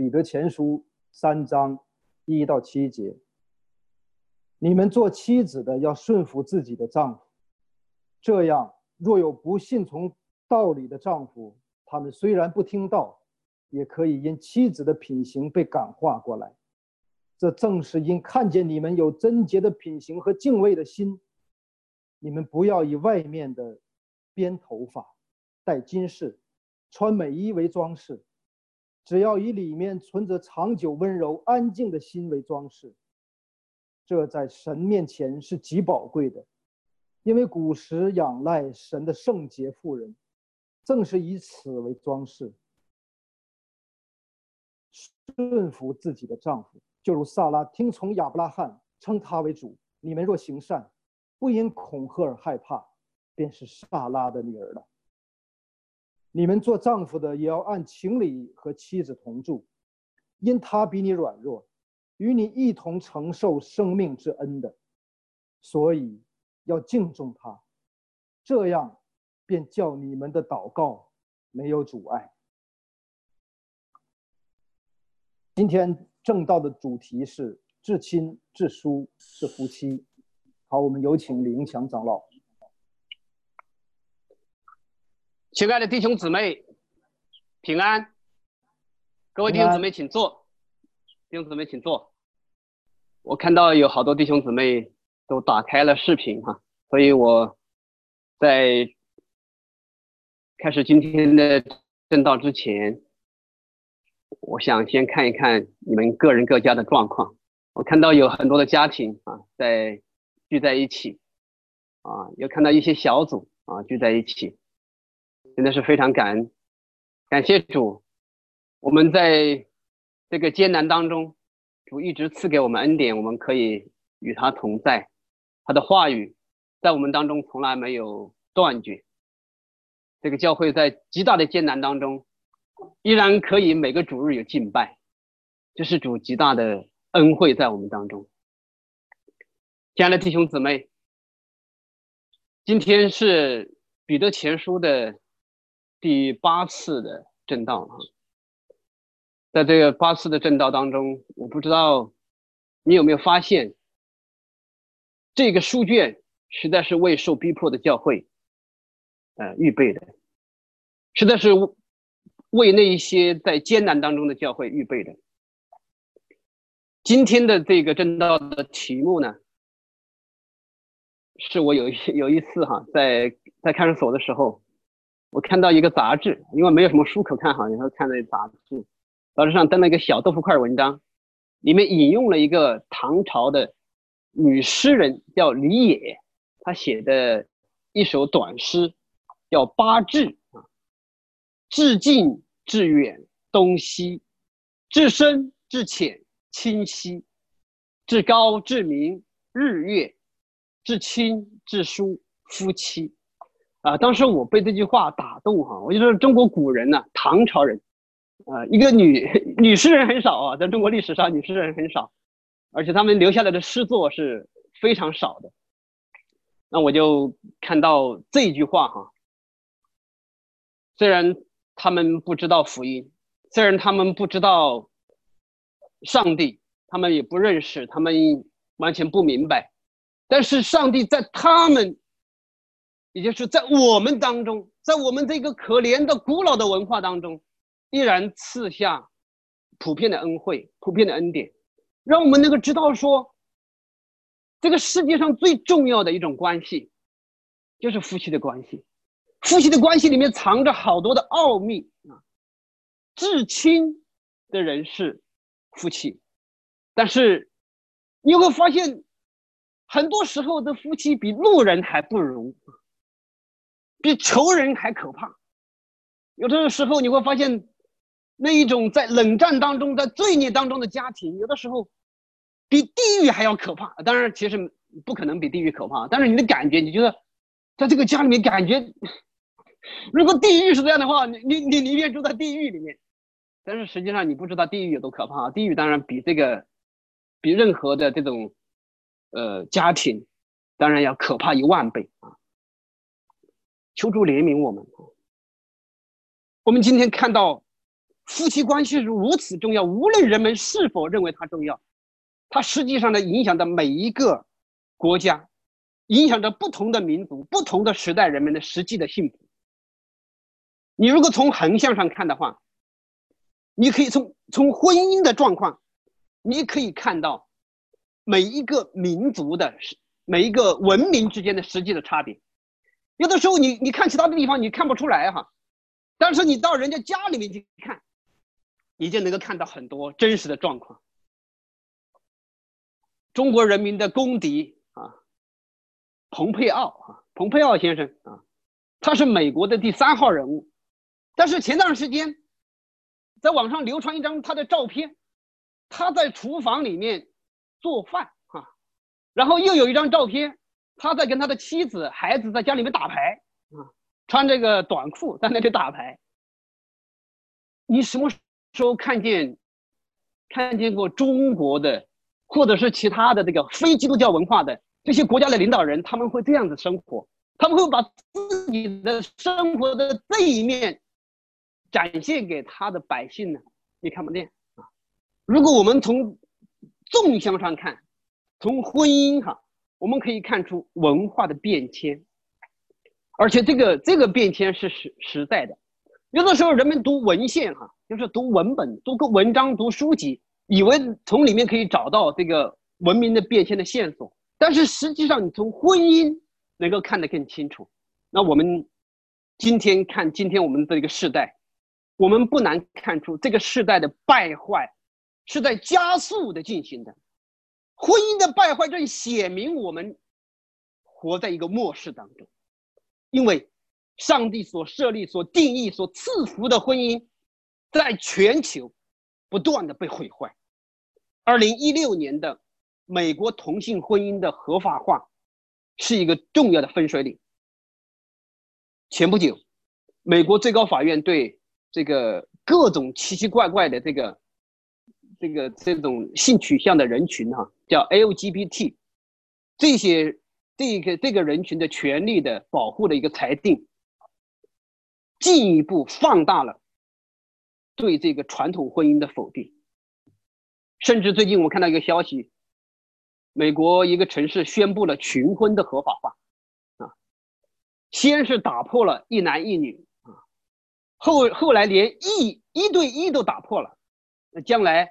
彼得前书三章一到七节。你们做妻子的要顺服自己的丈夫，这样若有不信从道理的丈夫，他们虽然不听道，也可以因妻子的品行被感化过来。这正是因看见你们有贞洁的品行和敬畏的心。你们不要以外面的编头发、戴金饰、穿美衣为装饰，只要以里面存着长久温柔安静的心为装饰。这在神面前是极宝贵的，因为古时仰赖神的圣洁妇人，正是以此为装饰。顺服自己的丈夫，就如萨拉听从亚伯拉罕，称他为主。你们若行善，不因恐吓而害怕，便是萨拉的女儿了。你们做丈夫的，也要按情理和妻子同住，因他比你软弱。与你一同承受生命之恩的，所以要敬重他，这样便叫你们的祷告没有阻碍。今天正道的主题是至亲至疏是夫妻。好，我们有请李英强长老。亲爱的弟兄姊妹，平安！各位弟兄姊妹，请坐。弟兄姊妹，请坐。我看到有好多弟兄姊妹都打开了视频哈，所以我在开始今天的正道之前，我想先看一看你们个人各家的状况。我看到有很多的家庭啊在聚在一起，啊，又看到一些小组啊聚在一起，真的是非常感恩，感谢主，我们在这个艰难当中。主一直赐给我们恩典，我们可以与他同在，他的话语在我们当中从来没有断绝。这个教会在极大的艰难当中，依然可以每个主日有敬拜，这是主极大的恩惠在我们当中。亲爱的弟兄姊妹，今天是彼得前书的第八次的正道啊。在这个八次的正道当中，我不知道你有没有发现，这个书卷实在是为受逼迫的教会，呃，预备的，实在是为那一些在艰难当中的教会预备的。今天的这个正道的题目呢，是我有一有一次哈，在在看守所的时候，我看到一个杂志，因为没有什么书可看哈，然后看那杂志。杂志上登了一个小豆腐块文章，里面引用了一个唐朝的女诗人叫李野，她写的一首短诗，叫《八至》啊，至近至远东西，至深至浅清晰，至高至明日月，至亲至疏夫妻。啊，当时我被这句话打动哈，我就说中国古人呢，唐朝人。啊，一个女 女诗人很少啊，在中国历史上女诗人很少，而且他们留下来的诗作是非常少的。那我就看到这句话哈，虽然他们不知道福音，虽然他们不知道上帝，他们也不认识，他们完全不明白，但是上帝在他们，也就是在我们当中，在我们这个可怜的古老的文化当中。依然赐下普遍的恩惠、普遍的恩典，让我们能够知道说，这个世界上最重要的一种关系，就是夫妻的关系。夫妻的关系里面藏着好多的奥秘啊！至亲的人是夫妻，但是你会发现，很多时候的夫妻比路人还不如，比仇人还可怕。有的时候你会发现。那一种在冷战当中，在罪孽当中的家庭，有的时候比地狱还要可怕。当然，其实不可能比地狱可怕。但是你的感觉，你觉得在这个家里面感觉，如果地狱是这样的话，你你你宁愿住在地狱里面。但是实际上，你不知道地狱有多可怕。地狱当然比这个，比任何的这种呃家庭，当然要可怕一万倍啊！求助怜悯我们。我们今天看到。夫妻关系是如此重要，无论人们是否认为它重要，它实际上呢影响着每一个国家，影响着不同的民族、不同的时代人们的实际的幸福。你如果从横向上看的话，你可以从从婚姻的状况，你可以看到每一个民族的、每一个文明之间的实际的差别。有的时候你你看其他的地方你看不出来哈，但是你到人家家里面去看，你就能够看到很多真实的状况。中国人民的公敌啊，蓬佩奥啊，蓬佩奥先生啊，他是美国的第三号人物，但是前段时间。在网上流传一张他的照片，他在厨房里面做饭啊，然后又有一张照片，他在跟他的妻子、孩子在家里面打牌啊，穿这个短裤在那里打牌。你什么时候看见看见过中国的，或者是其他的这个非基督教文化的这些国家的领导人，他们会这样子生活？他们会把自己的生活的这一面。展现给他的百姓呢，你看不见啊。如果我们从纵向上看，从婚姻哈，我们可以看出文化的变迁，而且这个这个变迁是实实在的。有的时候人们读文献哈，就是读文本、读个文章、读书籍，以为从里面可以找到这个文明的变迁的线索，但是实际上你从婚姻能够看得更清楚。那我们今天看今天我们这个时代。我们不难看出，这个时代的败坏是在加速的进行的。婚姻的败坏正写明我们活在一个末世当中，因为上帝所设立、所定义、所赐福的婚姻，在全球不断的被毁坏。二零一六年的美国同性婚姻的合法化是一个重要的分水岭。前不久，美国最高法院对这个各种奇奇怪怪的这个，这个这种性取向的人群哈，叫 LGBT，这些这个这个人群的权利的保护的一个裁定，进一步放大了对这个传统婚姻的否定，甚至最近我看到一个消息，美国一个城市宣布了群婚的合法化，啊，先是打破了一男一女。啊后后来连一一对一都打破了，那将来，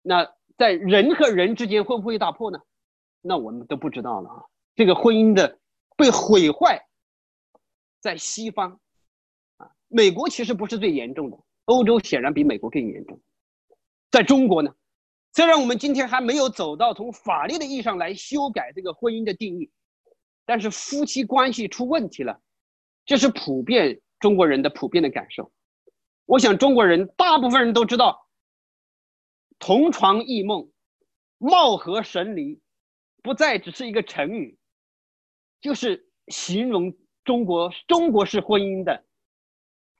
那在人和人之间会不会打破呢？那我们都不知道了啊。这个婚姻的被毁坏，在西方，啊，美国其实不是最严重的，欧洲显然比美国更严重。在中国呢，虽然我们今天还没有走到从法律的意义上来修改这个婚姻的定义，但是夫妻关系出问题了，这是普遍。中国人的普遍的感受，我想中国人大部分人都知道，“同床异梦”“貌合神离”不再只是一个成语，就是形容中国中国式婚姻的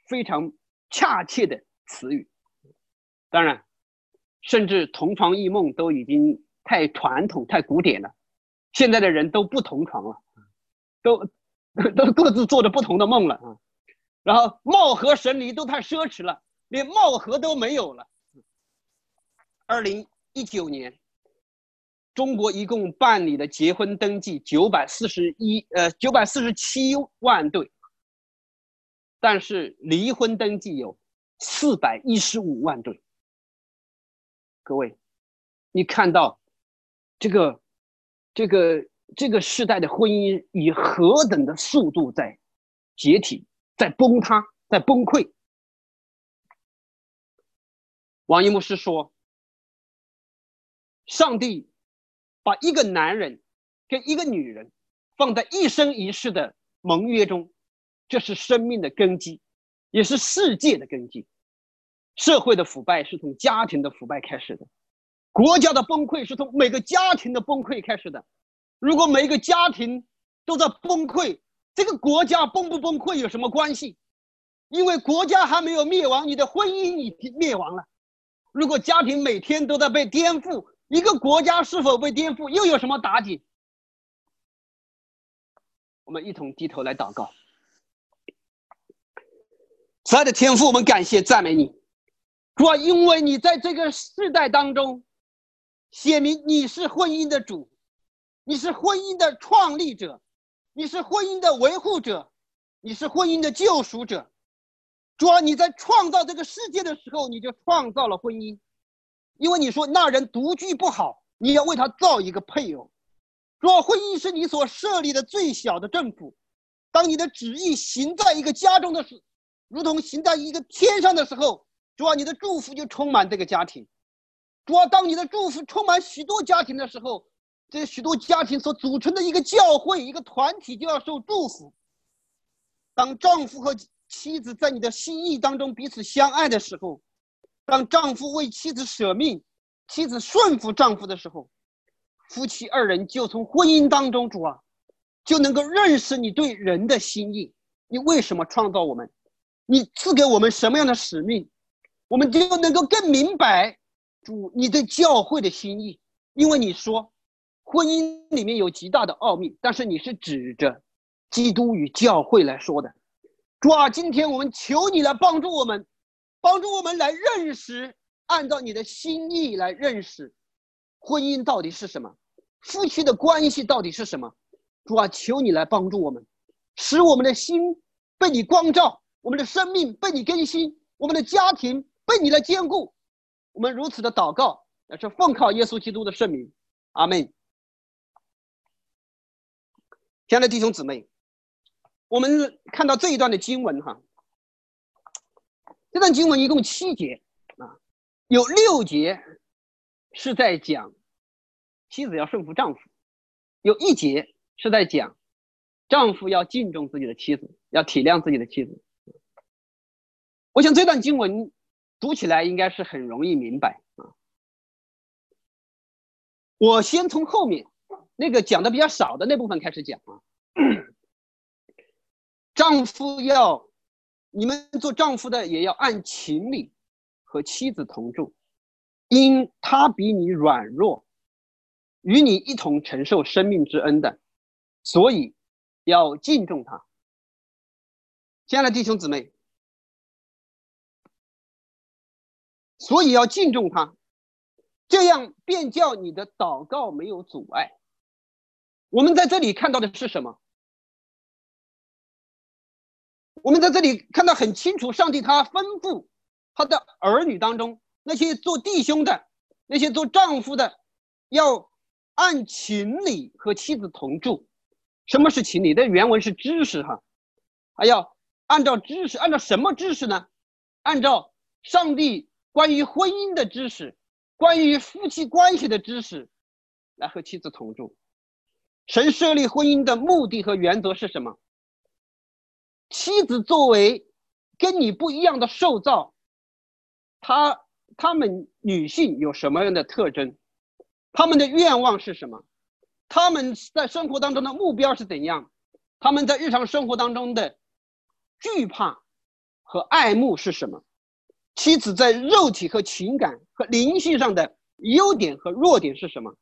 非常恰切的词语。当然，甚至“同床异梦”都已经太传统、太古典了。现在的人都不同床了，都都各自做着不同的梦了啊。然后貌合神离都太奢侈了，连貌合都没有了。二零一九年，中国一共办理的结婚登记九百四十一呃九百四十七万对，但是离婚登记有四百一十五万对。各位，你看到这个这个这个时代的婚姻以何等的速度在解体？在崩塌，在崩溃。王一牧师说：“上帝把一个男人跟一个女人放在一生一世的盟约中，这是生命的根基，也是世界的根基。社会的腐败是从家庭的腐败开始的，国家的崩溃是从每个家庭的崩溃开始的。如果每一个家庭都在崩溃，这个国家崩不崩溃有什么关系？因为国家还没有灭亡，你的婚姻已经灭亡了。如果家庭每天都在被颠覆，一个国家是否被颠覆又有什么打紧？我们一同低头来祷告。慈爱的天父，我们感谢赞美你，主啊，因为你在这个世代当中，写明你是婚姻的主，你是婚姻的创立者，你是婚姻的维护者，你是婚姻的救赎者。主啊，你在创造这个世界的时候，你就创造了婚姻，因为你说那人独居不好，你要为他造一个配偶。主啊，婚姻是你所设立的最小的政府，当你的旨意行在一个家中的时，如同行在一个天上的时候。主啊，你的祝福就充满这个家庭。主啊，当你的祝福充满许多家庭的时候，这许多家庭所组成的一个教会、一个团体就要受祝福。当丈夫和妻子在你的心意当中彼此相爱的时候，当丈夫为妻子舍命，妻子顺服丈夫的时候，夫妻二人就从婚姻当中，主啊，就能够认识你对人的心意。你为什么创造我们？你赐给我们什么样的使命？我们就能够更明白主你对教会的心意，因为你说婚姻里面有极大的奥秘，但是你是指着基督与教会来说的。主啊，今天我们求你来帮助我们，帮助我们来认识，按照你的心意来认识婚姻到底是什么，夫妻的关系到底是什么。主啊，求你来帮助我们，使我们的心被你光照，我们的生命被你更新，我们的家庭。被你来兼顾，我们如此的祷告，也是奉靠耶稣基督的圣名，阿门。亲爱的弟兄姊妹，我们看到这一段的经文哈，这段经文一共七节啊，有六节是在讲妻子要顺服丈夫，有一节是在讲丈夫要敬重自己的妻子，要体谅自己的妻子。我想这段经文。读起来应该是很容易明白啊。我先从后面那个讲的比较少的那部分开始讲啊。丈夫要你们做丈夫的也要按情理和妻子同住，因他比你软弱，与你一同承受生命之恩的，所以要敬重他。亲爱的弟兄姊妹。所以要敬重他，这样便叫你的祷告没有阻碍。我们在这里看到的是什么？我们在这里看到很清楚，上帝他吩咐他的儿女当中那些做弟兄的、那些做丈夫的，要按情理和妻子同住。什么是情理？那原文是知识哈，还要按照知识，按照什么知识呢？按照上帝。关于婚姻的知识，关于夫妻关系的知识，来和妻子同住。神设立婚姻的目的和原则是什么？妻子作为跟你不一样的受造，她她们女性有什么样的特征？她们的愿望是什么？她们在生活当中的目标是怎样？她们在日常生活当中的惧怕和爱慕是什么？妻子在肉体和情感和灵性上的优点和弱点是什么？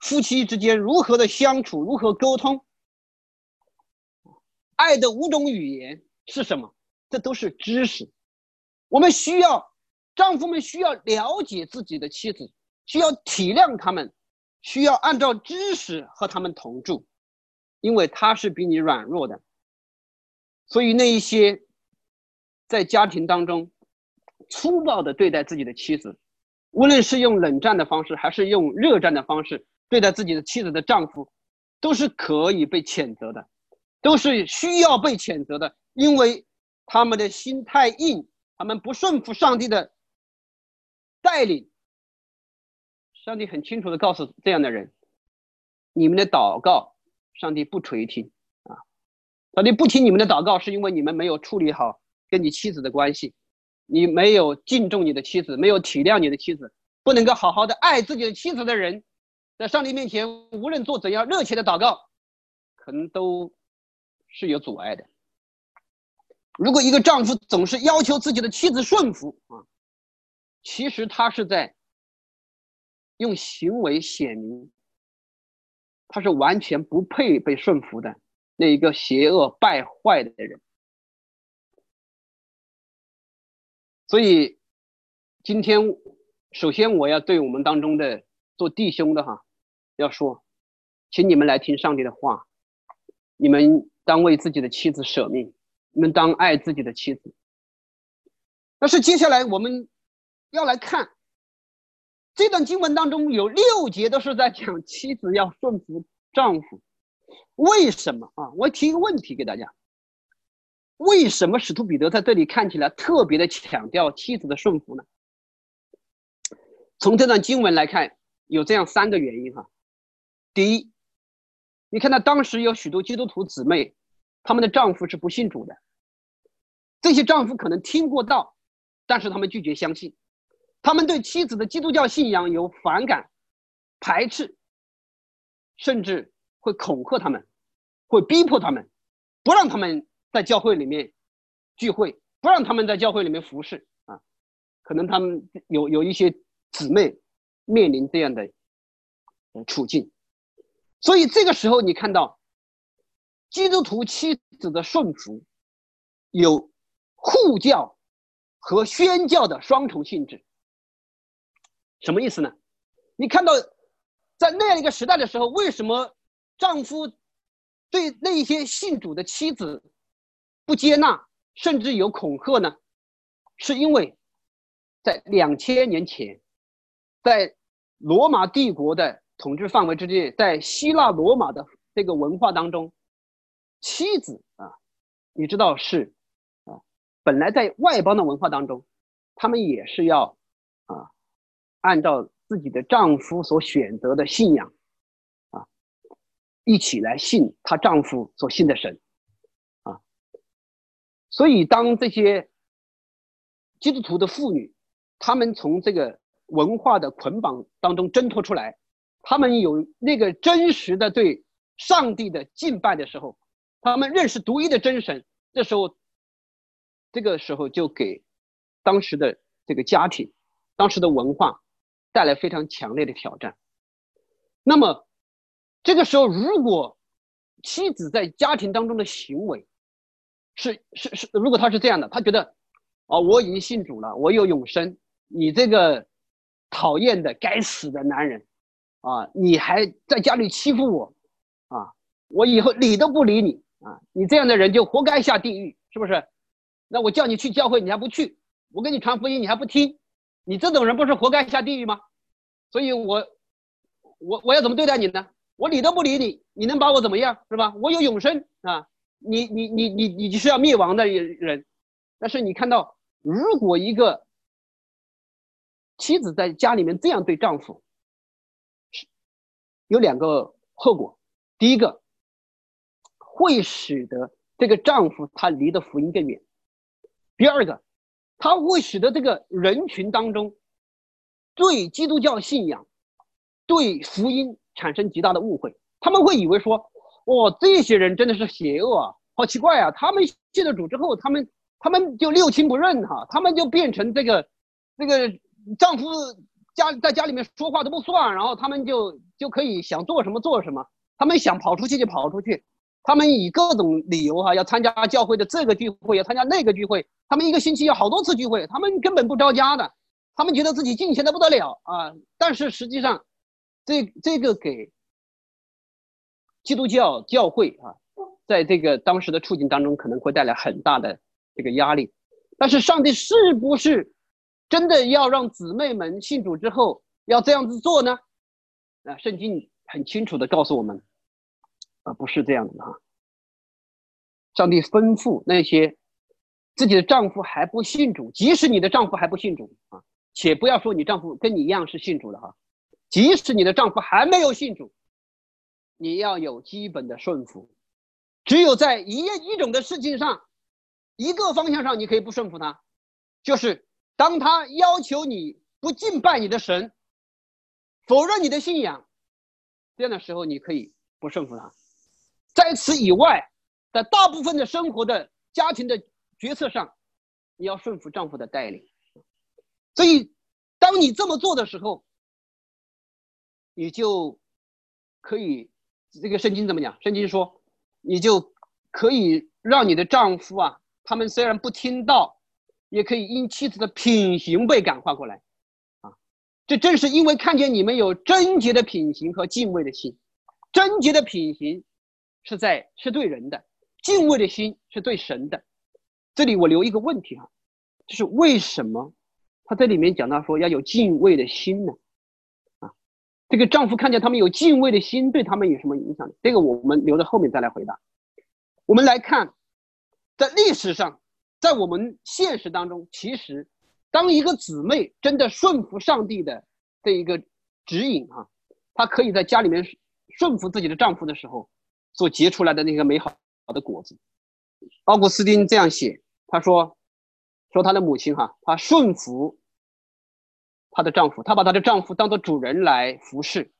夫妻之间如何的相处，如何沟通？爱的五种语言是什么？这都是知识。我们需要丈夫们需要了解自己的妻子，需要体谅他们，需要按照知识和他们同住，因为他是比你软弱的。所以那一些在家庭当中。粗暴的对待自己的妻子，无论是用冷战的方式，还是用热战的方式对待自己的妻子的丈夫，都是可以被谴责的，都是需要被谴责的，因为他们的心太硬，他们不顺服上帝的带领。上帝很清楚的告诉这样的人：你们的祷告，上帝不垂听啊！上帝不听你们的祷告，是因为你们没有处理好跟你妻子的关系。你没有敬重你的妻子，没有体谅你的妻子，不能够好好的爱自己的妻子的人，在上帝面前，无论做怎样热切的祷告，可能都是有阻碍的。如果一个丈夫总是要求自己的妻子顺服啊，其实他是在用行为显明，他是完全不配被顺服的那一个邪恶败坏的人。所以，今天首先我要对我们当中的做弟兄的哈，要说，请你们来听上帝的话，你们当为自己的妻子舍命，你们当爱自己的妻子。但是接下来我们要来看这段经文当中有六节都是在讲妻子要顺服丈夫，为什么啊？我提一个问题给大家。为什么使徒彼得在这里看起来特别的强调妻子的顺服呢？从这段经文来看，有这样三个原因哈。第一，你看到当时有许多基督徒姊妹，他们的丈夫是不信主的，这些丈夫可能听过道，但是他们拒绝相信，他们对妻子的基督教信仰有反感、排斥，甚至会恐吓他们，会逼迫他们，不让他们。在教会里面聚会，不让他们在教会里面服侍啊，可能他们有有一些姊妹面临这样的处境，所以这个时候你看到基督徒妻子的顺服有护教和宣教的双重性质，什么意思呢？你看到在那样一个时代的时候，为什么丈夫对那些信主的妻子？不接纳，甚至有恐吓呢，是因为，在两千年前，在罗马帝国的统治范围之内，在希腊罗马的这个文化当中，妻子啊，你知道是啊，本来在外邦的文化当中，他们也是要啊，按照自己的丈夫所选择的信仰啊，一起来信她丈夫所信的神啊。所以，当这些基督徒的妇女，她们从这个文化的捆绑当中挣脱出来，他们有那个真实的对上帝的敬拜的时候，他们认识独一的真神，这时候，这个时候就给当时的这个家庭、当时的文化带来非常强烈的挑战。那么，这个时候，如果妻子在家庭当中的行为，是是是，如果他是这样的，他觉得，哦，我已经信主了，我有永生，你这个讨厌的该死的男人，啊，你还在家里欺负我，啊，我以后理都不理你，啊，你这样的人就活该下地狱，是不是？那我叫你去教会，你还不去，我给你传福音，你还不听，你这种人不是活该下地狱吗？所以我，我我要怎么对待你呢？我理都不理你，你能把我怎么样，是吧？我有永生啊。你你你你你是要灭亡的人，但是你看到，如果一个妻子在家里面这样对丈夫，有两个后果。第一个，会使得这个丈夫他离的福音更远；第二个，他会使得这个人群当中对基督教信仰、对福音产生极大的误会，他们会以为说。哦，这些人真的是邪恶啊！好奇怪啊！他们信了主之后，他们他们就六亲不认哈，他们就变成这个这个丈夫家在家里面说话都不算，然后他们就就可以想做什么做什么，他们想跑出去就跑出去，他们以各种理由哈要参加教会的这个聚会，要参加那个聚会，他们一个星期要好多次聚会，他们根本不着家的，他们觉得自己敬虔的不得了啊！但是实际上，这这个给。基督教教会啊，在这个当时的处境当中，可能会带来很大的这个压力。但是，上帝是不是真的要让姊妹们信主之后要这样子做呢？啊，圣经很清楚的告诉我们，啊，不是这样的啊。上帝吩咐那些自己的丈夫还不信主，即使你的丈夫还不信主啊，且不要说你丈夫跟你一样是信主的哈，即使你的丈夫还没有信主。你要有基本的顺服，只有在一一种的事情上，一个方向上你可以不顺服他，就是当他要求你不敬拜你的神，否认你的信仰，这样的时候你可以不顺服他。在此以外，在大部分的生活的家庭的决策上，你要顺服丈夫的带领。所以，当你这么做的时候，你就可以。这个圣经怎么讲？圣经说，你就可以让你的丈夫啊，他们虽然不听到，也可以因妻子的品行被感化过来。啊，这正是因为看见你们有贞洁的品行和敬畏的心。贞洁的品行是在是对人的，敬畏的心是对神的。这里我留一个问题哈，就是为什么他这里面讲到说要有敬畏的心呢？啊，这个丈夫看见他们有敬畏的心，对他们有什么影响？这个我们留到后面再来回答。我们来看，在历史上，在我们现实当中，其实当一个姊妹真的顺服上帝的这一个指引啊，她可以在家里面顺服自己的丈夫的时候，所结出来的那个美好的果子。奥古斯丁这样写。他说：“说他的母亲哈，她顺服她的丈夫，她把她的丈夫当做主人来服侍，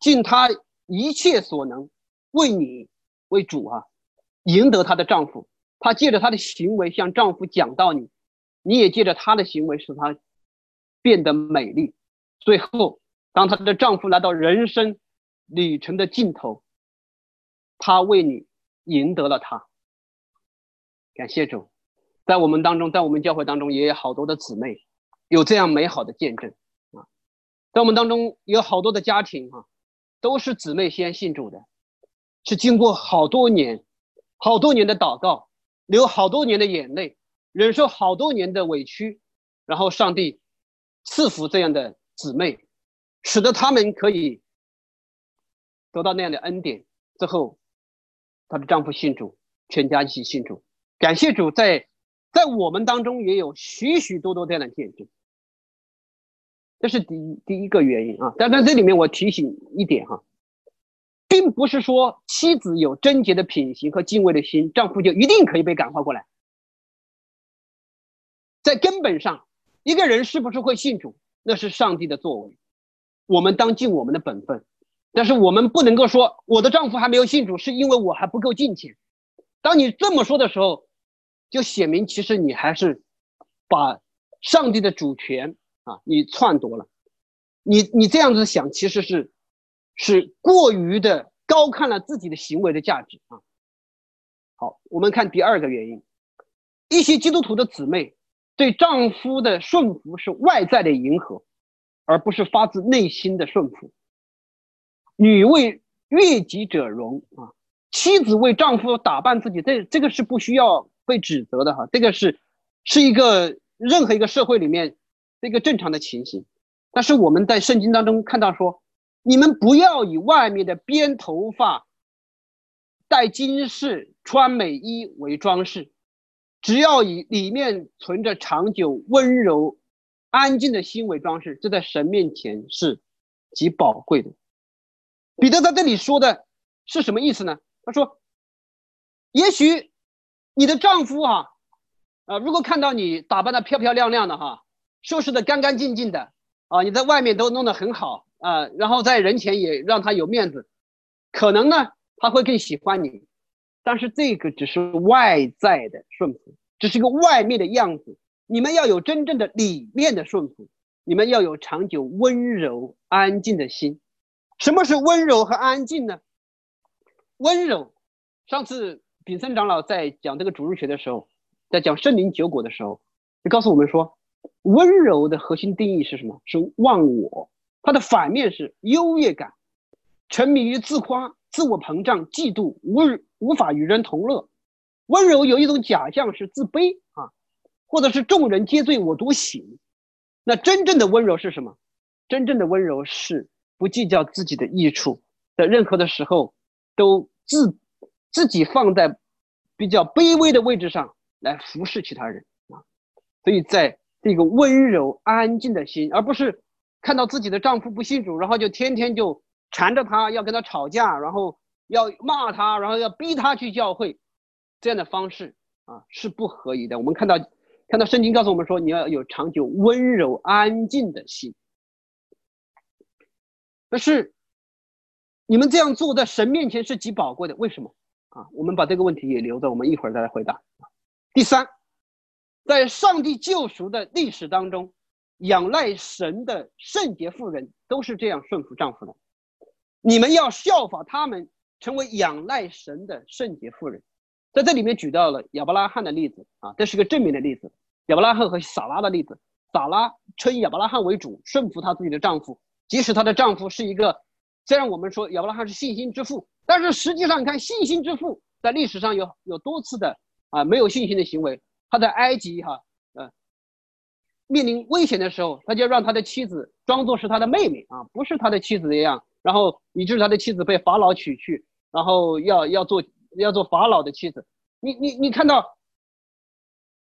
尽她一切所能为你为主啊，赢得她的丈夫。她借着她的行为向丈夫讲道理，你也借着她的行为使她变得美丽。最后，当她的丈夫来到人生旅程的尽头，她为你赢得了他。感谢主。”在我们当中，在我们教会当中，也有好多的姊妹有这样美好的见证啊。在我们当中，有好多的家庭啊，都是姊妹先信主的，是经过好多年、好多年的祷告，流好多年的眼泪，忍受好多年的委屈，然后上帝赐福这样的姊妹，使得他们可以得到那样的恩典。之后，她的丈夫信主，全家一起信主，感谢主在。在我们当中也有许许多多这样的见证，这是第一第一个原因啊。但在这里面，我提醒一点哈，并不是说妻子有贞洁的品行和敬畏的心，丈夫就一定可以被感化过来。在根本上，一个人是不是会信主，那是上帝的作为，我们当尽我们的本分。但是我们不能够说我的丈夫还没有信主，是因为我还不够敬虔。当你这么说的时候，就写明，其实你还是把上帝的主权啊，你篡夺了。你你这样子想，其实是是过于的高看了自己的行为的价值啊。好，我们看第二个原因，一些基督徒的姊妹对丈夫的顺服是外在的迎合，而不是发自内心的顺服。女为悦己者容啊，妻子为丈夫打扮自己，这这个是不需要。被指责的哈，这个是是一个任何一个社会里面一个正常的情形。但是我们在圣经当中看到说，你们不要以外面的编头发、戴金饰、穿美衣为装饰，只要以里面存着长久温柔、安静的心为装饰，这在神面前是极宝贵的。彼得在这里说的是什么意思呢？他说，也许。你的丈夫哈，啊，如果看到你打扮的漂漂亮亮的哈，收拾的干干净净的啊，你在外面都弄得很好啊，然后在人前也让他有面子，可能呢他会更喜欢你，但是这个只是外在的顺服，只是个外面的样子。你们要有真正的里面的顺服，你们要有长久温柔安静的心。什么是温柔和安静呢？温柔，上次。炳森长老在讲这个主日学的时候，在讲圣灵九果的时候，就告诉我们说，温柔的核心定义是什么？是忘我，它的反面是优越感，沉迷于自夸、自我膨胀、嫉妒，无无法与人同乐。温柔有一种假象是自卑啊，或者是众人皆醉我独醒。那真正的温柔是什么？真正的温柔是不计较自己的益处，在任何的时候都自。自己放在比较卑微的位置上来服侍其他人啊，所以在这个温柔安静的心，而不是看到自己的丈夫不信主，然后就天天就缠着他要跟他吵架，然后要骂他，然后要逼他去教会，这样的方式啊是不合宜的。我们看到看到圣经告诉我们说，你要有长久温柔安静的心，但是你们这样做在神面前是极宝贵的，为什么？啊，我们把这个问题也留着，我们一会儿再来回答。第三，在上帝救赎的历史当中，仰赖神的圣洁妇人都是这样顺服丈夫的。你们要效法他们，成为仰赖神的圣洁妇人。在这里面举到了亚伯拉罕的例子啊，这是个正面的例子。亚伯拉罕和撒拉的例子。撒拉称亚伯拉罕为主，顺服她自己的丈夫，即使她的丈夫是一个，虽然我们说亚伯拉罕是信心之父，但是实际上你看信心之父在历史上有有多次的啊没有信心的行为。他在埃及哈面临危险的时候，他就让他的妻子装作是他的妹妹啊，不是他的妻子一样，然后以致他的妻子被法老娶去，然后要要做要做法老的妻子。你你你看到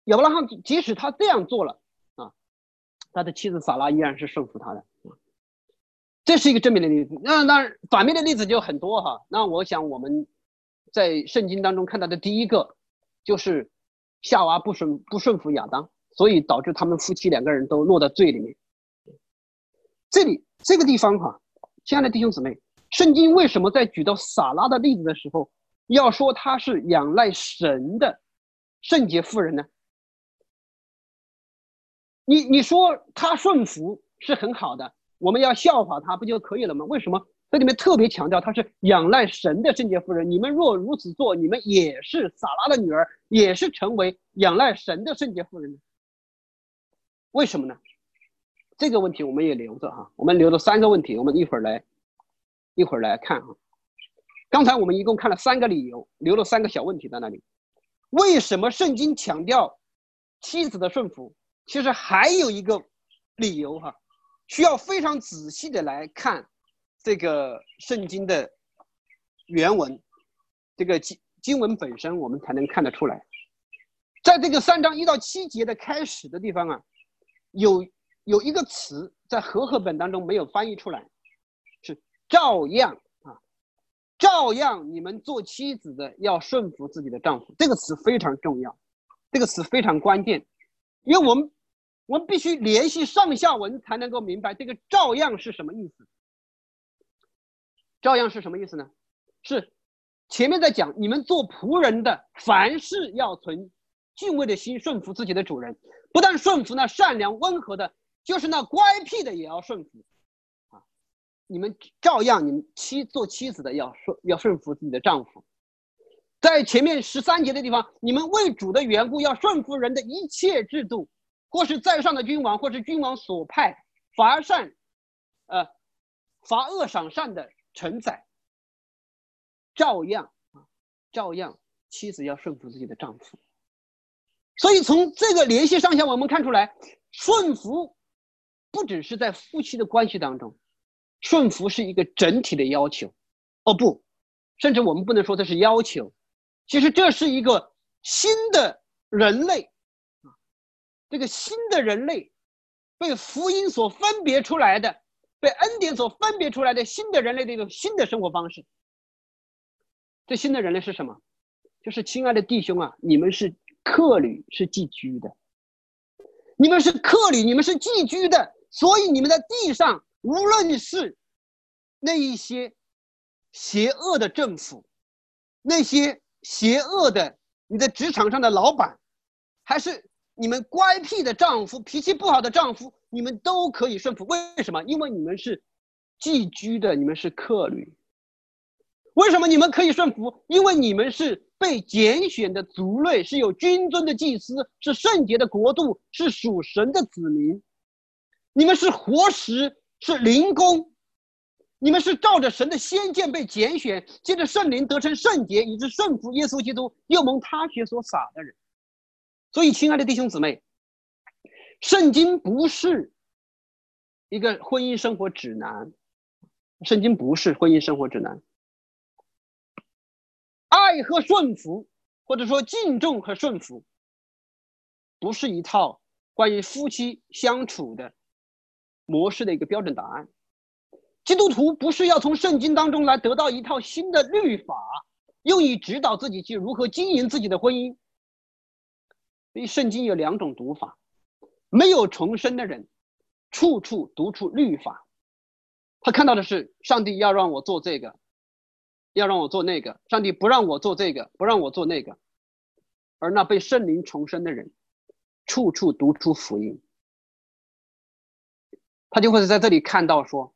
亚伯拉罕，即使他这样做了啊，他的妻子撒拉依然是顺服他的。这是一个正面的例子。那那，反面的例子就很多哈。那我想我们在圣经当中看到的第一个就是夏娃不顺不顺服亚当，所以导致他们夫妻两个人都落到罪里面。这里这个地方哈，亲爱的弟兄姊妹，圣经为什么在举到撒拉的例子的时候？要说她是仰赖神的圣洁妇人呢？你你说她顺服是很好的，我们要效法她不就可以了吗？为什么这里面特别强调她是仰赖神的圣洁妇人？你们若如此做，你们也是撒拉的女儿，也是成为仰赖神的圣洁妇人呢？为什么呢？这个问题我们也留着哈，我们留了三个问题，我们一会儿来一会儿来看哈。刚才我们一共看了三个理由，留了三个小问题在那里。为什么圣经强调妻子的顺服？其实还有一个理由哈，需要非常仔细的来看这个圣经的原文，这个经经文本身我们才能看得出来。在这个三章一到七节的开始的地方啊，有有一个词在和合本当中没有翻译出来，是照样啊。照样，你们做妻子的要顺服自己的丈夫，这个词非常重要，这个词非常关键，因为我们我们必须联系上下文才能够明白这个“照样”是什么意思。照样是什么意思呢？是前面在讲你们做仆人的，凡事要存敬畏的心顺服自己的主人，不但顺服那善良温和的，就是那乖僻的也要顺服。啊你们照样，你们妻做妻子的要顺要顺服自己的丈夫，在前面十三节的地方，你们为主的缘故要顺服人的一切制度，或是在上的君王，或是君王所派罚善，呃，罚恶赏善的臣宰，照样啊，照样妻子要顺服自己的丈夫。所以从这个联系上下，我们看出来，顺服不只是在夫妻的关系当中。顺服是一个整体的要求，哦不，甚至我们不能说它是要求，其实这是一个新的人类啊，这个新的人类被福音所分别出来的，被恩典所分别出来的新的人类的一个新的生活方式。这新的人类是什么？就是亲爱的弟兄啊，你们是客旅，是寄居的，你们是客旅，你们是寄居的，所以你们在地上。无论是那一些邪恶的政府，那些邪恶的你在职场上的老板，还是你们乖僻的丈夫、脾气不好的丈夫，你们都可以顺服。为什么？因为你们是寄居的，你们是客旅。为什么你们可以顺服？因为你们是被拣选的族类，是有君尊的祭司，是圣洁的国度，是属神的子民。你们是活石。是灵工，你们是照着神的先见被拣选，借着圣灵得成圣洁，以致顺服耶稣基督，又蒙他血所洒的人。所以，亲爱的弟兄姊妹，圣经不是一个婚姻生活指南，圣经不是婚姻生活指南。爱和顺服，或者说敬重和顺服，不是一套关于夫妻相处的。模式的一个标准答案。基督徒不是要从圣经当中来得到一套新的律法，用以指导自己去如何经营自己的婚姻。所以，圣经有两种读法：没有重生的人，处处读出律法。他看到的是上帝要让我做这个，要让我做那个；上帝不让我做这个，不让我做那个。而那被圣灵重生的人，处处读出福音。他就会在这里看到说，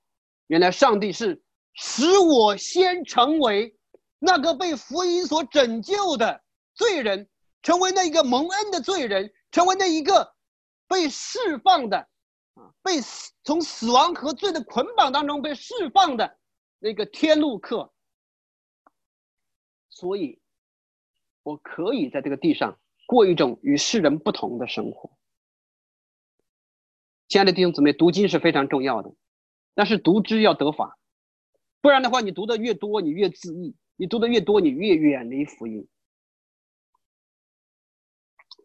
原来上帝是使我先成为那个被福音所拯救的罪人，成为那一个蒙恩的罪人，成为那一个被释放的，啊，被从死亡和罪的捆绑当中被释放的那个天路客。所以，我可以在这个地上过一种与世人不同的生活。亲爱的弟兄姊妹，读经是非常重要的，但是读之要得法，不然的话，你读的越多，你越自义；你读的越多，你越远离福音。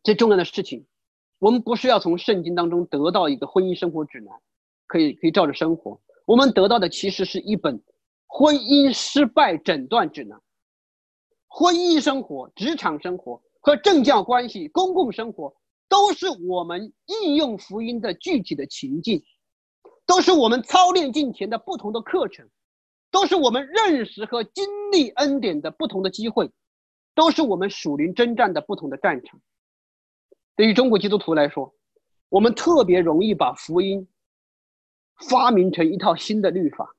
最重要的事情，我们不是要从圣经当中得到一个婚姻生活指南，可以可以照着生活。我们得到的其实是一本婚姻失败诊断指南。婚姻生活、职场生活和政教关系、公共生活。都是我们应用福音的具体的情境，都是我们操练进前的不同的课程，都是我们认识和经历恩典的不同的机会，都是我们属灵征战的不同的战场。对于中国基督徒来说，我们特别容易把福音发明成一套新的律法，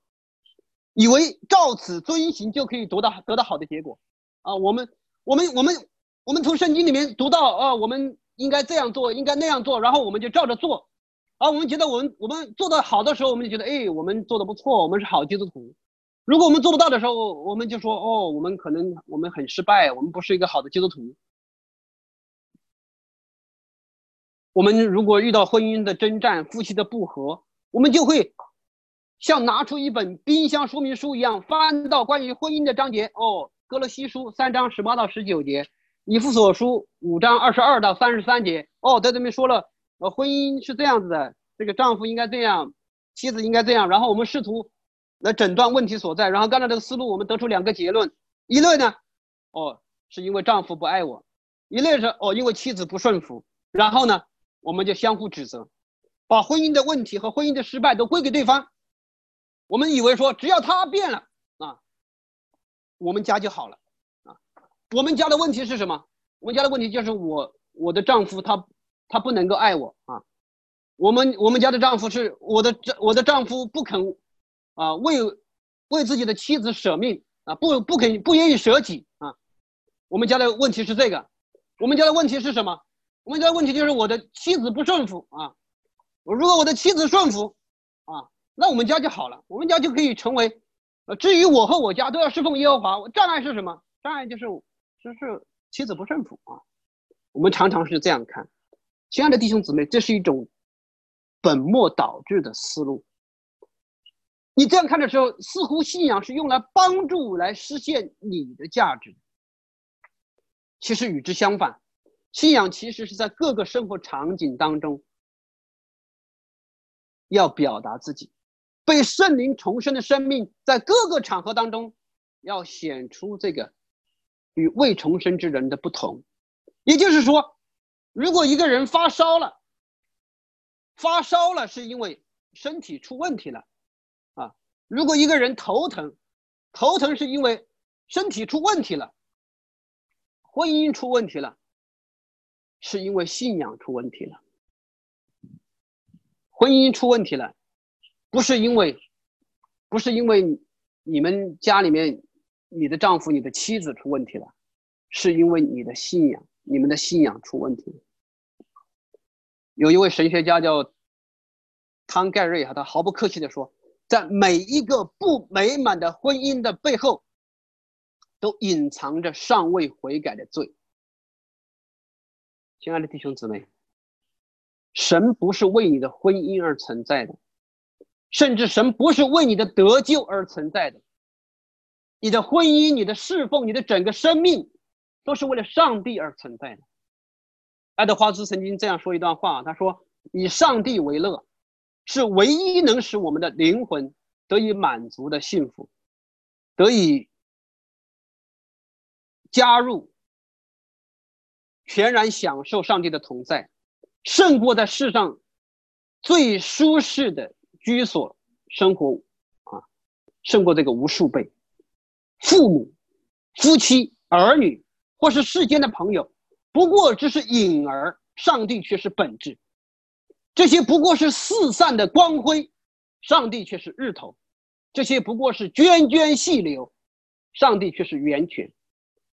以为照此遵行就可以得到得到好的结果啊！我们我们我们我们从圣经里面读到啊，我们。应该这样做，应该那样做，然后我们就照着做，啊我们觉得我们我们做的好的时候，我们就觉得哎，我们做的不错，我们是好基督徒。如果我们做不到的时候，我们就说哦，我们可能我们很失败，我们不是一个好的基督徒。我们如果遇到婚姻的征战、夫妻的不和，我们就会像拿出一本冰箱说明书一样，翻到关于婚姻的章节。哦，哥罗西书三章十八到十九节。以弗所书五章二十二到三十三节。哦，在这边说了，呃，婚姻是这样子的，这个丈夫应该这样，妻子应该这样，然后我们试图来诊断问题所在，然后刚才这个思路，我们得出两个结论，一类呢，哦，是因为丈夫不爱我，一类是哦，因为妻子不顺服，然后呢，我们就相互指责，把婚姻的问题和婚姻的失败都归给对方，我们以为说只要他变了，我们家就好了。啊我们家的问题是什么？我们家的问题就是我我的丈夫他他不能够爱我啊。我们我们家的丈夫是我的丈我的丈夫不肯啊为为自己的妻子舍命啊不不肯不愿意舍己啊。我们家的问题是这个。我们家的问题是什么？我们家的问题就是我的妻子不顺服啊。如果我的妻子顺服啊，那我们家就好了，我们家就可以成为呃至于我和我家都要侍奉耶和华。障碍是什么？障碍就是。就是妻子不顺服啊，我们常常是这样看，亲爱的弟兄姊妹，这是一种本末倒置的思路。你这样看的时候，似乎信仰是用来帮助来实现你的价值，其实与之相反，信仰其实是在各个生活场景当中要表达自己，被圣灵重生的生命在各个场合当中要显出这个。与未重生之人的不同，也就是说，如果一个人发烧了，发烧了是因为身体出问题了，啊，如果一个人头疼，头疼是因为身体出问题了，婚姻出问题了，是因为信仰出问题了，婚姻出问题了，不是因为，不是因为你们家里面。你的丈夫、你的妻子出问题了，是因为你的信仰，你们的信仰出问题了。有一位神学家叫汤盖瑞哈，他毫不客气地说，在每一个不美满的婚姻的背后，都隐藏着尚未悔改的罪。亲爱的弟兄姊妹，神不是为你的婚姻而存在的，甚至神不是为你的得救而存在的。你的婚姻、你的侍奉、你的整个生命，都是为了上帝而存在的。爱德华兹曾经这样说一段话，他说：“以上帝为乐，是唯一能使我们的灵魂得以满足的幸福，得以加入，全然享受上帝的同在，胜过在世上最舒适的居所生活啊，胜过这个无数倍。”父母、夫妻、儿女，或是世间的朋友，不过只是影儿，上帝却是本质。这些不过是四散的光辉，上帝却是日头；这些不过是涓涓细流，上帝却是源泉；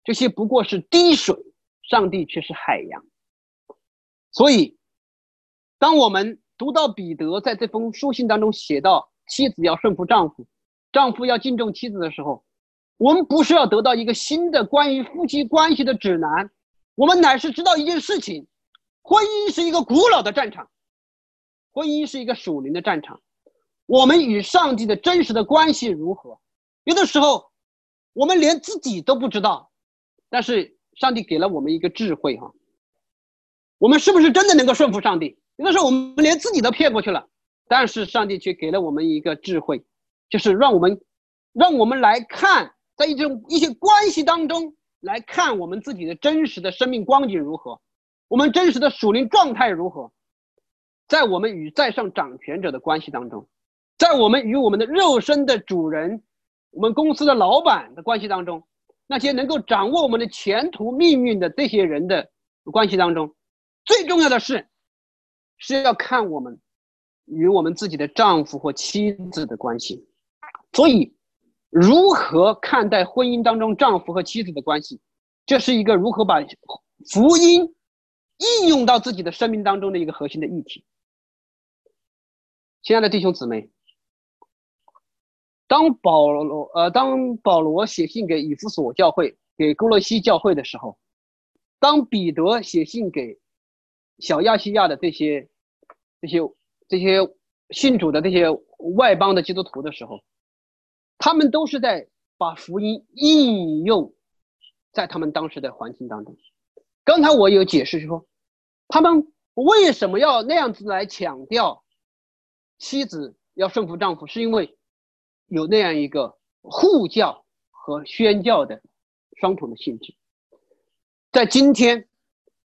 这些不过是滴水，上帝却是海洋。所以，当我们读到彼得在这封书信当中写到妻子要顺服丈夫，丈夫要敬重妻子的时候，我们不是要得到一个新的关于夫妻关系的指南，我们乃是知道一件事情：婚姻是一个古老的战场，婚姻是一个属灵的战场。我们与上帝的真实的关系如何？有的时候，我们连自己都不知道，但是上帝给了我们一个智慧哈。我们是不是真的能够顺服上帝？有的时候我们连自己都骗过去了，但是上帝却给了我们一个智慧，就是让我们，让我们来看，在一种一些关系当中来看我们自己的真实的生命光景如何，我们真实的属灵状态如何，在我们与在上掌权者的关系当中。在我们与我们的肉身的主人，我们公司的老板的关系当中，那些能够掌握我们的前途命运的这些人的关系当中，最重要的是，是要看我们与我们自己的丈夫或妻子的关系。所以，如何看待婚姻当中丈夫和妻子的关系，这是一个如何把福音应用到自己的生命当中的一个核心的议题。亲爱的弟兄姊妹。当保罗呃，当保罗写信给以弗所教会、给哥罗西教会的时候，当彼得写信给小亚细亚的这些、这些、这些信主的这些外邦的基督徒的时候，他们都是在把福音应用在他们当时的环境当中。刚才我有解释说，他们为什么要那样子来强调妻子要顺服丈夫，是因为。有那样一个护教和宣教的双重的性质，在今天，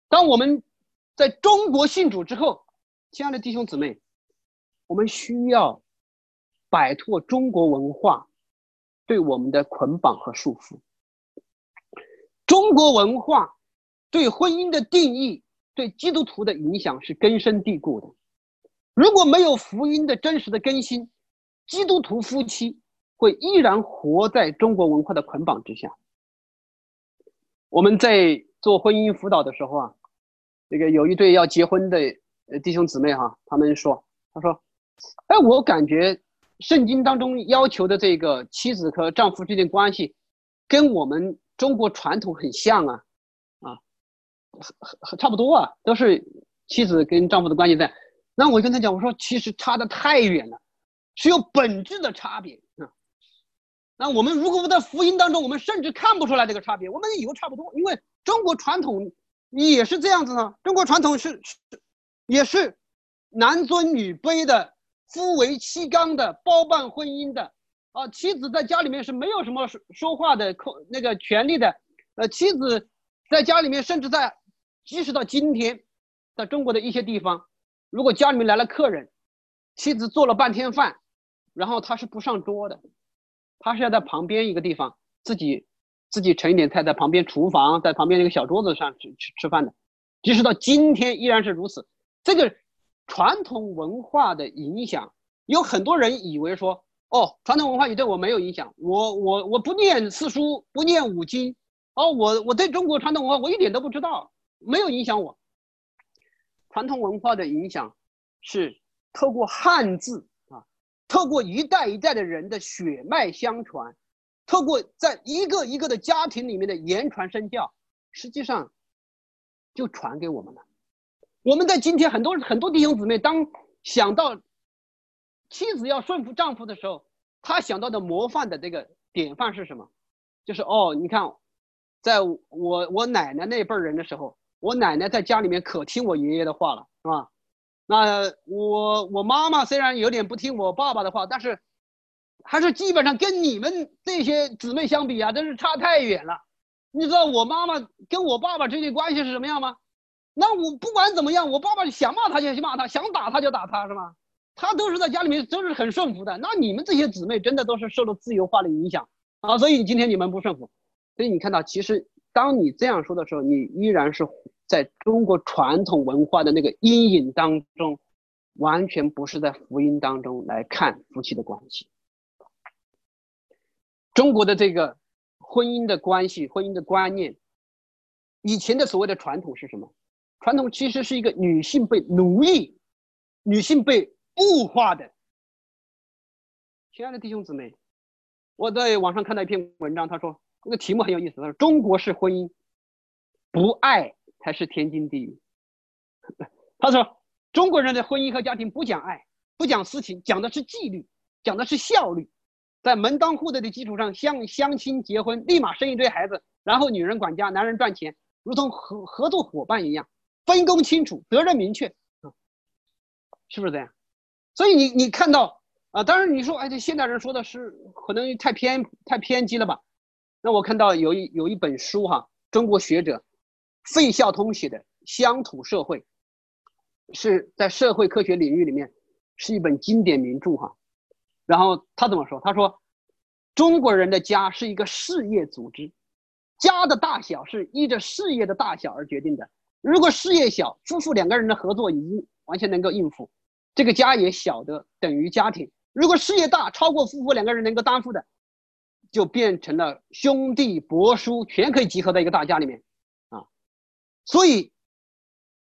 当我们在中国信主之后，亲爱的弟兄姊妹，我们需要摆脱中国文化对我们的捆绑和束缚。中国文化对婚姻的定义，对基督徒的影响是根深蒂固的。如果没有福音的真实的更新，基督徒夫妻会依然活在中国文化的捆绑之下。我们在做婚姻辅导的时候啊，这个有一对要结婚的弟兄姊妹哈，他们说，他说，哎，我感觉圣经当中要求的这个妻子和丈夫之间关系，跟我们中国传统很像啊，啊，差不多啊，都是妻子跟丈夫的关系在。那我跟他讲，我说其实差的太远了。是有本质的差别啊！那我们如果不在福音当中，我们甚至看不出来这个差别。我们以为差不多，因为中国传统也是这样子呢。中国传统是是也是男尊女卑的，夫为妻纲的，包办婚姻的啊。妻子在家里面是没有什么说说话的空那个权利的。呃，妻子在家里面，甚至在即使到今天，在中国的一些地方，如果家里面来了客人，妻子做了半天饭。然后他是不上桌的，他是要在旁边一个地方自己自己盛一点菜，在旁边厨房，在旁边那个小桌子上去吃吃饭的。即使到今天依然是如此。这个传统文化的影响，有很多人以为说，哦，传统文化你对我没有影响，我我我不念四书，不念五经，哦，我我对中国传统文化我一点都不知道，没有影响我。传统文化的影响是透过汉字啊。透过一代一代的人的血脉相传，透过在一个一个的家庭里面的言传身教，实际上就传给我们了。我们在今天很多很多弟兄姊妹，当想到妻子要顺服丈夫的时候，他想到的模范的这个典范是什么？就是哦，你看，在我我奶奶那辈人的时候，我奶奶在家里面可听我爷爷的话了，是吧？那我我妈妈虽然有点不听我爸爸的话，但是还是基本上跟你们这些姊妹相比啊，真是差太远了。你知道我妈妈跟我爸爸之间关系是什么样吗？那我不管怎么样，我爸爸想骂他就去骂他，想打他就打他，是吗？他都是在家里面都是很顺服的。那你们这些姊妹真的都是受了自由化的影响啊，所以今天你们不顺服。所以你看到，其实当你这样说的时候，你依然是。在中国传统文化的那个阴影当中，完全不是在福音当中来看夫妻的关系。中国的这个婚姻的关系、婚姻的观念，以前的所谓的传统是什么？传统其实是一个女性被奴役女性被物化的。亲爱的弟兄姊妹，我在网上看到一篇文章，他说那个题目很有意思，他说中国式婚姻，不爱才是天经地义。他说中国人的婚姻和家庭不讲爱，不讲私情，讲的是纪律，讲的是效率，在门当户对的基础上相相亲结婚，立马生一堆孩子，然后女人管家，男人赚钱，如同合合作伙伴一样，分工清楚，责任明确，是不是这样？所以你你看到。啊，当然你说，哎，这现代人说的是可能太偏太偏激了吧？那我看到有一有一本书哈，中国学者费孝通写的《乡土社会》，是在社会科学领域里面是一本经典名著哈。然后他怎么说？他说，中国人的家是一个事业组织，家的大小是依着事业的大小而决定的。如果事业小，夫妇两个人的合作已经完全能够应付，这个家也小的等于家庭。如果事业大，超过夫妇两个人能够担负的，就变成了兄弟伯叔全可以集合在一个大家里面，啊，所以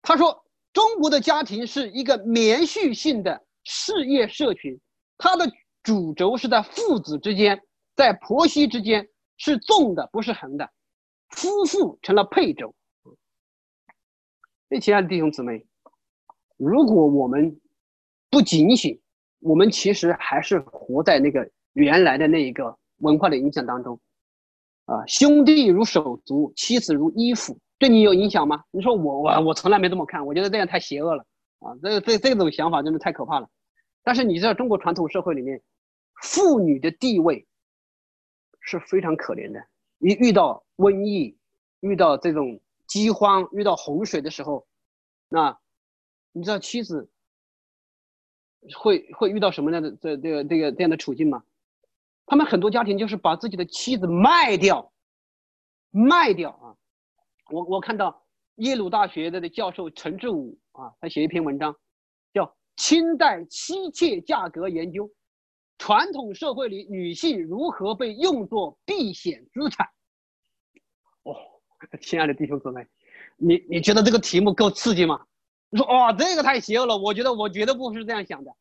他说中国的家庭是一个连续性的事业社群，它的主轴是在父子之间，在婆媳之间是纵的，不是横的，夫妇成了配轴。所以，亲爱的弟兄姊妹，如果我们不警醒，我们其实还是活在那个原来的那一个文化的影响当中，啊，兄弟如手足，妻子如衣服，对你有影响吗？你说我我我从来没这么看，我觉得这样太邪恶了啊！这这这种想法真的太可怕了。但是你知道中国传统社会里面，妇女的地位是非常可怜的。一遇到瘟疫、遇到这种饥荒、遇到洪水的时候，那你知道妻子。会会遇到什么样的这这个这个这样的处境吗？他们很多家庭就是把自己的妻子卖掉，卖掉啊！我我看到耶鲁大学的教授陈志武啊，他写一篇文章，《清代妻妾价格研究》，传统社会里女性如何被用作避险资产。哦，亲爱的弟兄姊妹，你你觉得这个题目够刺激吗？你说哇，这个太邪恶了！我觉得我绝对不是这样想的。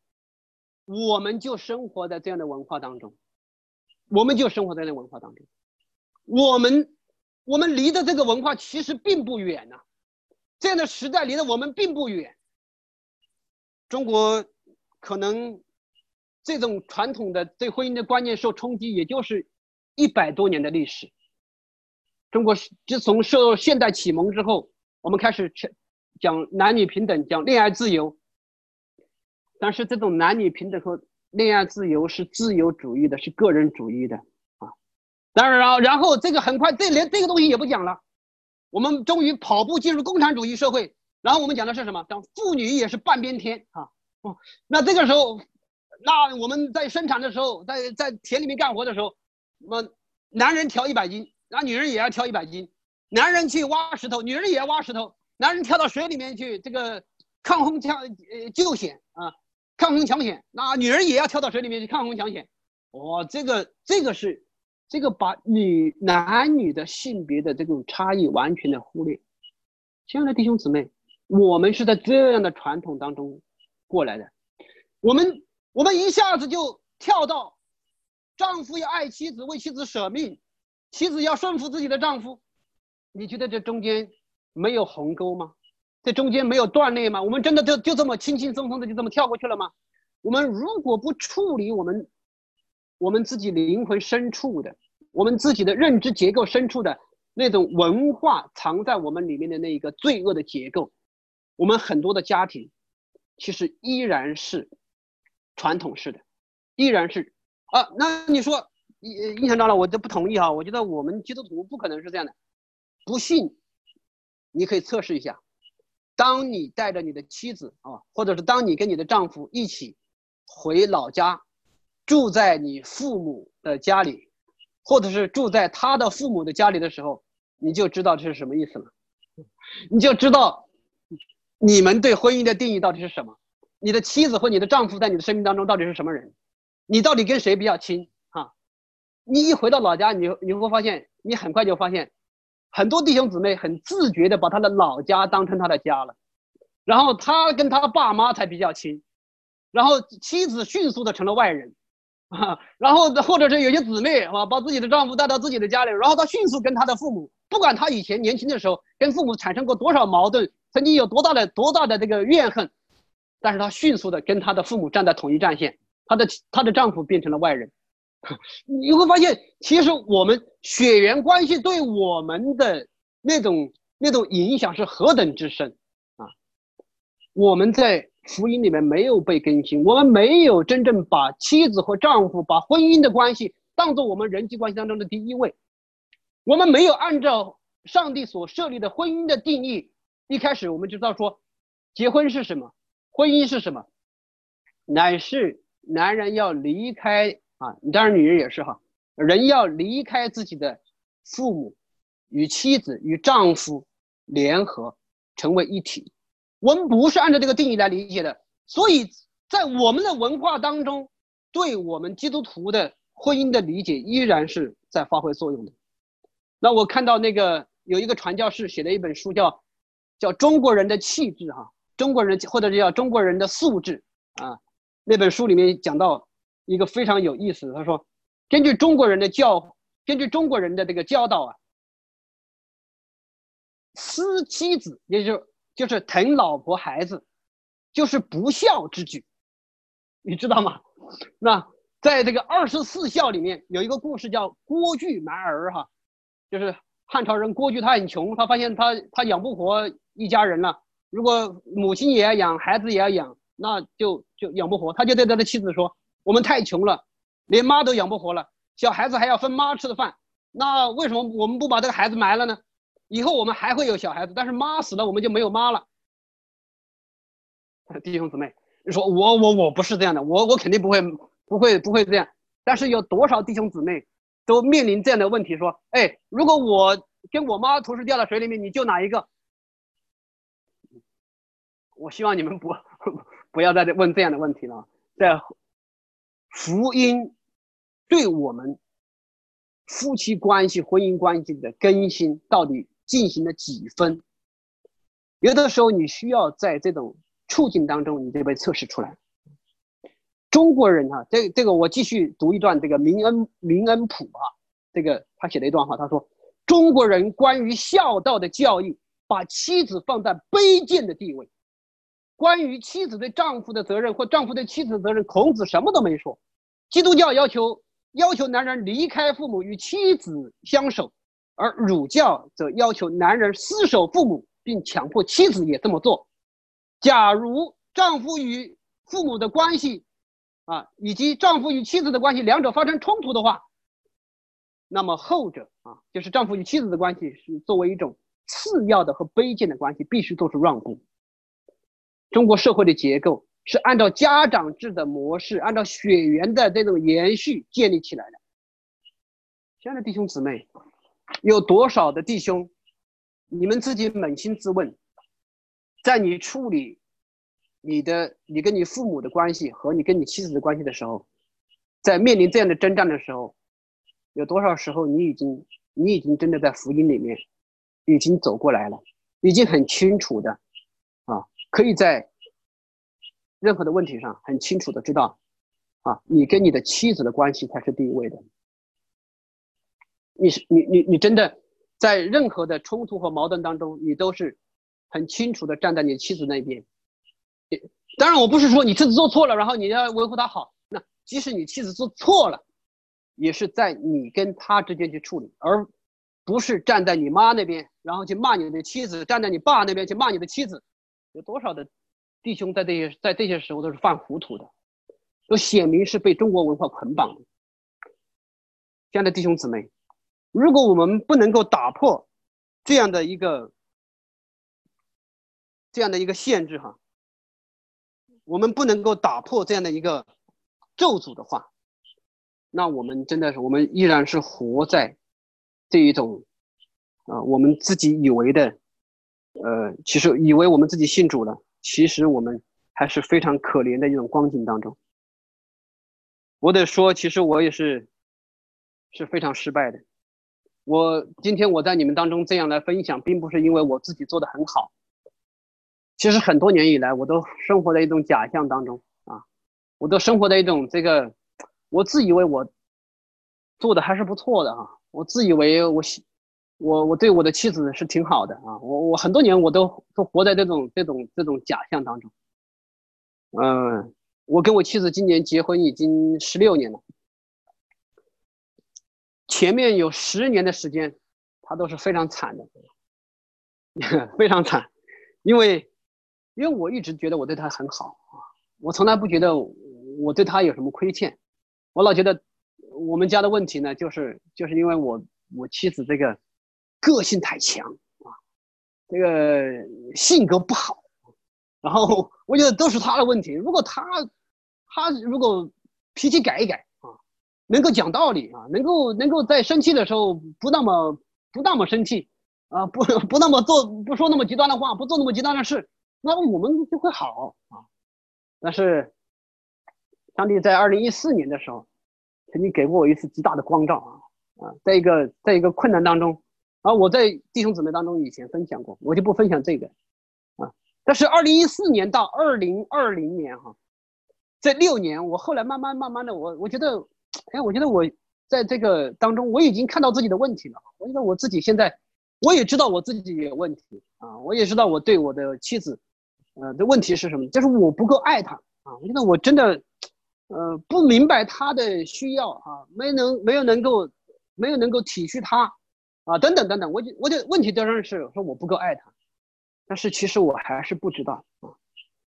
我们就生活在这样的文化当中，我们就生活在那文化当中。我们我们离的这个文化其实并不远呐，这样的时代离得我们并不远。中国可能这种传统的对婚姻的观念受冲击，也就是一百多年的历史。中国自从受现代启蒙之后，我们开始讲男女平等，讲恋爱自由，但是这种男女平等和恋爱自由是自由主义的，是个人主义的啊。当然了，然后这个很快，这连这个东西也不讲了。我们终于跑步进入共产主义社会，然后我们讲的是什么？讲妇女也是半边天啊。哦，那这个时候，那我们在生产的时候，在在田里面干活的时候，那么男人挑一百斤，那女人也要挑一百斤。男人去挖石头，女人也要挖石头。男人跳到水里面去，这个抗洪抢呃救险啊，抗洪抢险，那女人也要跳到水里面去抗洪抢险。哦，这个这个是这个把女男女的性别的这种差异完全的忽略。亲爱的弟兄姊妹，我们是在这样的传统当中过来的，我们我们一下子就跳到丈夫要爱妻子，为妻子舍命，妻子要顺服自己的丈夫。你觉得这中间？没有鸿沟吗？这中间没有断裂吗？我们真的就就这么轻轻松松的就这么跳过去了吗？我们如果不处理我们我们自己灵魂深处的，我们自己的认知结构深处的那种文化藏在我们里面的那一个罪恶的结构，我们很多的家庭其实依然是传统式的，依然是啊。那你说，印象到了，我就不同意哈。我觉得我们基督徒不可能是这样的，不信。你可以测试一下，当你带着你的妻子啊，或者是当你跟你的丈夫一起回老家，住在你父母的家里，或者是住在他的父母的家里的时候，你就知道这是什么意思了。你就知道你们对婚姻的定义到底是什么。你的妻子或你的丈夫在你的生命当中到底是什么人？你到底跟谁比较亲？哈，你一回到老家，你你会发现，你很快就发现。很多弟兄姊妹很自觉的把他的老家当成他的家了，然后他跟他爸妈才比较亲，然后妻子迅速的成了外人，啊，然后或者是有些姊妹啊，把自己的丈夫带到自己的家里，然后他迅速跟他的父母，不管他以前年轻的时候跟父母产生过多少矛盾，曾经有多大的多大的这个怨恨，但是他迅速的跟他的父母站在统一战线，他的他的丈夫变成了外人，你会发现，其实我们血缘关系对我们的那种那种影响是何等之深啊。我们在福音里面没有被更新，我们没有真正把妻子和丈夫、把婚姻的关系当做我们人际关系当中的第一位。我们没有按照上帝所设立的婚姻的定义，一开始我们就知道说，结婚是什么，婚姻是什么，乃是男人要离开啊，当然女人也是哈，人要离开自己的父母，与妻子与丈夫联合成为一体。我们不是按照这个定义来理解的，所以在我们的文化当中，对我们基督徒的婚姻的理解依然是在发挥作用的。那我看到那个有一个传教士写的一本书，叫叫中国人的气质哈，中国人或者叫中国人的素质啊。那本书里面讲到一个非常有意思，他说，根据中国人的教，根据中国人的这个教导啊，思妻子也就。就是疼老婆孩子，就是不孝之举，你知道吗？那在这个二十四孝里面有一个故事叫郭巨埋儿哈，就是汉朝人郭巨他很穷，他发现他他养不活一家人了，如果母亲也要养，孩子也要养，那就就养不活，他就对他的妻子说：“我们太穷了，连妈都养不活了，小孩子还要分妈吃的饭，那为什么我们不把这个孩子埋了呢？”以后我们还会有小孩子，但是妈死了，我们就没有妈了。弟兄姊妹，你说我我我不是这样的，我我肯定不会不会不会这样。但是有多少弟兄姊妹都面临这样的问题？说，哎，如果我跟我妈同时掉到水里面，你救哪一个？我希望你们不 不要再问这样的问题了。在福音对我们夫妻关系、婚姻关系的更新到底？进行了几分？有的时候你需要在这种处境当中，你就被测试出来。中国人啊，这这个我继续读一段这个明恩明恩普啊，这个他写了一段话，他说：中国人关于孝道的教育，把妻子放在卑贱的地位；关于妻子对丈夫的责任或丈夫对妻子的责任，孔子什么都没说。基督教要求要求男人离开父母与妻子相守。而儒教则要求男人厮守父母，并强迫妻子也这么做。假如丈夫与父母的关系，啊，以及丈夫与妻子的关系两者发生冲突的话，那么后者啊，就是丈夫与妻子的关系是作为一种次要的和卑贱的关系，必须做出让步。中国社会的结构是按照家长制的模式，按照血缘的这种延续建立起来的。亲爱的弟兄姊妹。有多少的弟兄，你们自己扪心自问，在你处理你的你跟你父母的关系和你跟你妻子的关系的时候，在面临这样的征战的时候，有多少时候你已经你已经真的在福音里面已经走过来了，已经很清楚的啊，可以在任何的问题上很清楚的知道啊，你跟你的妻子的关系才是第一位的。你是你你你真的在任何的冲突和矛盾当中，你都是很清楚的站在你妻子那边。当然，我不是说你妻子做错了，然后你要维护他好。那即使你妻子做错了，也是在你跟她之间去处理，而不是站在你妈那边，然后去骂你的妻子；站在你爸那边去骂你的妻子。有多少的弟兄在这些在这些时候都是犯糊涂的，都显明是被中国文化捆绑的。这样的弟兄姊妹。如果我们不能够打破这样的一个这样的一个限制哈，我们不能够打破这样的一个咒诅的话，那我们真的是我们依然是活在这一种啊，我们自己以为的呃，其实以为我们自己信主了，其实我们还是非常可怜的一种光景当中。我得说，其实我也是是非常失败的。我今天我在你们当中这样来分享，并不是因为我自己做的很好，其实很多年以来，我都生活在一种假象当中啊，我都生活在一种这个，我自以为我做的还是不错的啊，我自以为我我我对我的妻子是挺好的啊，我我很多年我都都活在这种这种这种假象当中。嗯，我跟我妻子今年结婚已经十六年了，前面有十年的时间，她都是非常惨的，非常惨，因为。因为我一直觉得我对他很好啊，我从来不觉得我对他有什么亏欠，我老觉得我们家的问题呢，就是就是因为我我妻子这个个性太强啊，这个性格不好，然后我觉得都是他的问题。如果他他如果脾气改一改啊，能够讲道理啊，能够能够在生气的时候不那么不那么生气啊，不不那么做不说那么极端的话，不做那么极端的事。那我们就会好啊，但是上帝在二零一四年的时候，曾经给过我一次极大的光照啊啊，在一个在一个困难当中啊，我在弟兄姊妹当中以前分享过，我就不分享这个啊。但是二零一四年到二零二零年哈，这六年我后来慢慢慢慢的，我我觉得，哎，我觉得我在这个当中我已经看到自己的问题了，我觉得我自己现在我也知道我自己有问题啊，我也知道我对我的妻子。呃，这问题是什么？就是我不够爱他啊！我觉得我真的，呃，不明白他的需要啊，没能没有能够，没有能够体恤他，啊，等等等等。我就我就问题当然是说我不够爱他，但是其实我还是不知道啊。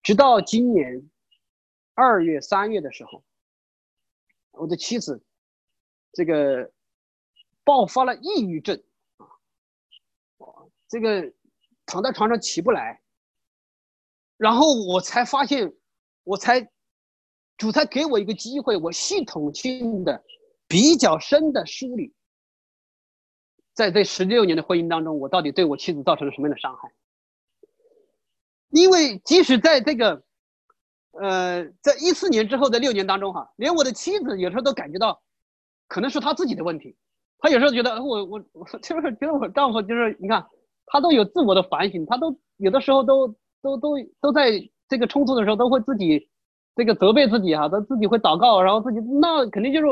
直到今年二月三月的时候，我的妻子这个爆发了抑郁症啊，这个躺在床上起不来。然后我才发现，我才主才给我一个机会，我系统性的、比较深的梳理，在这十六年的婚姻当中，我到底对我妻子造成了什么样的伤害？因为即使在这个，呃，在一四年之后的六年当中，哈，连我的妻子有时候都感觉到，可能是她自己的问题，她有时候觉得我我我 就是觉得我丈夫就是你看，他都有自我的反省，他都有的时候都。都都都在这个冲突的时候，都会自己这个责备自己哈，他自己会祷告，然后自己那肯定就是，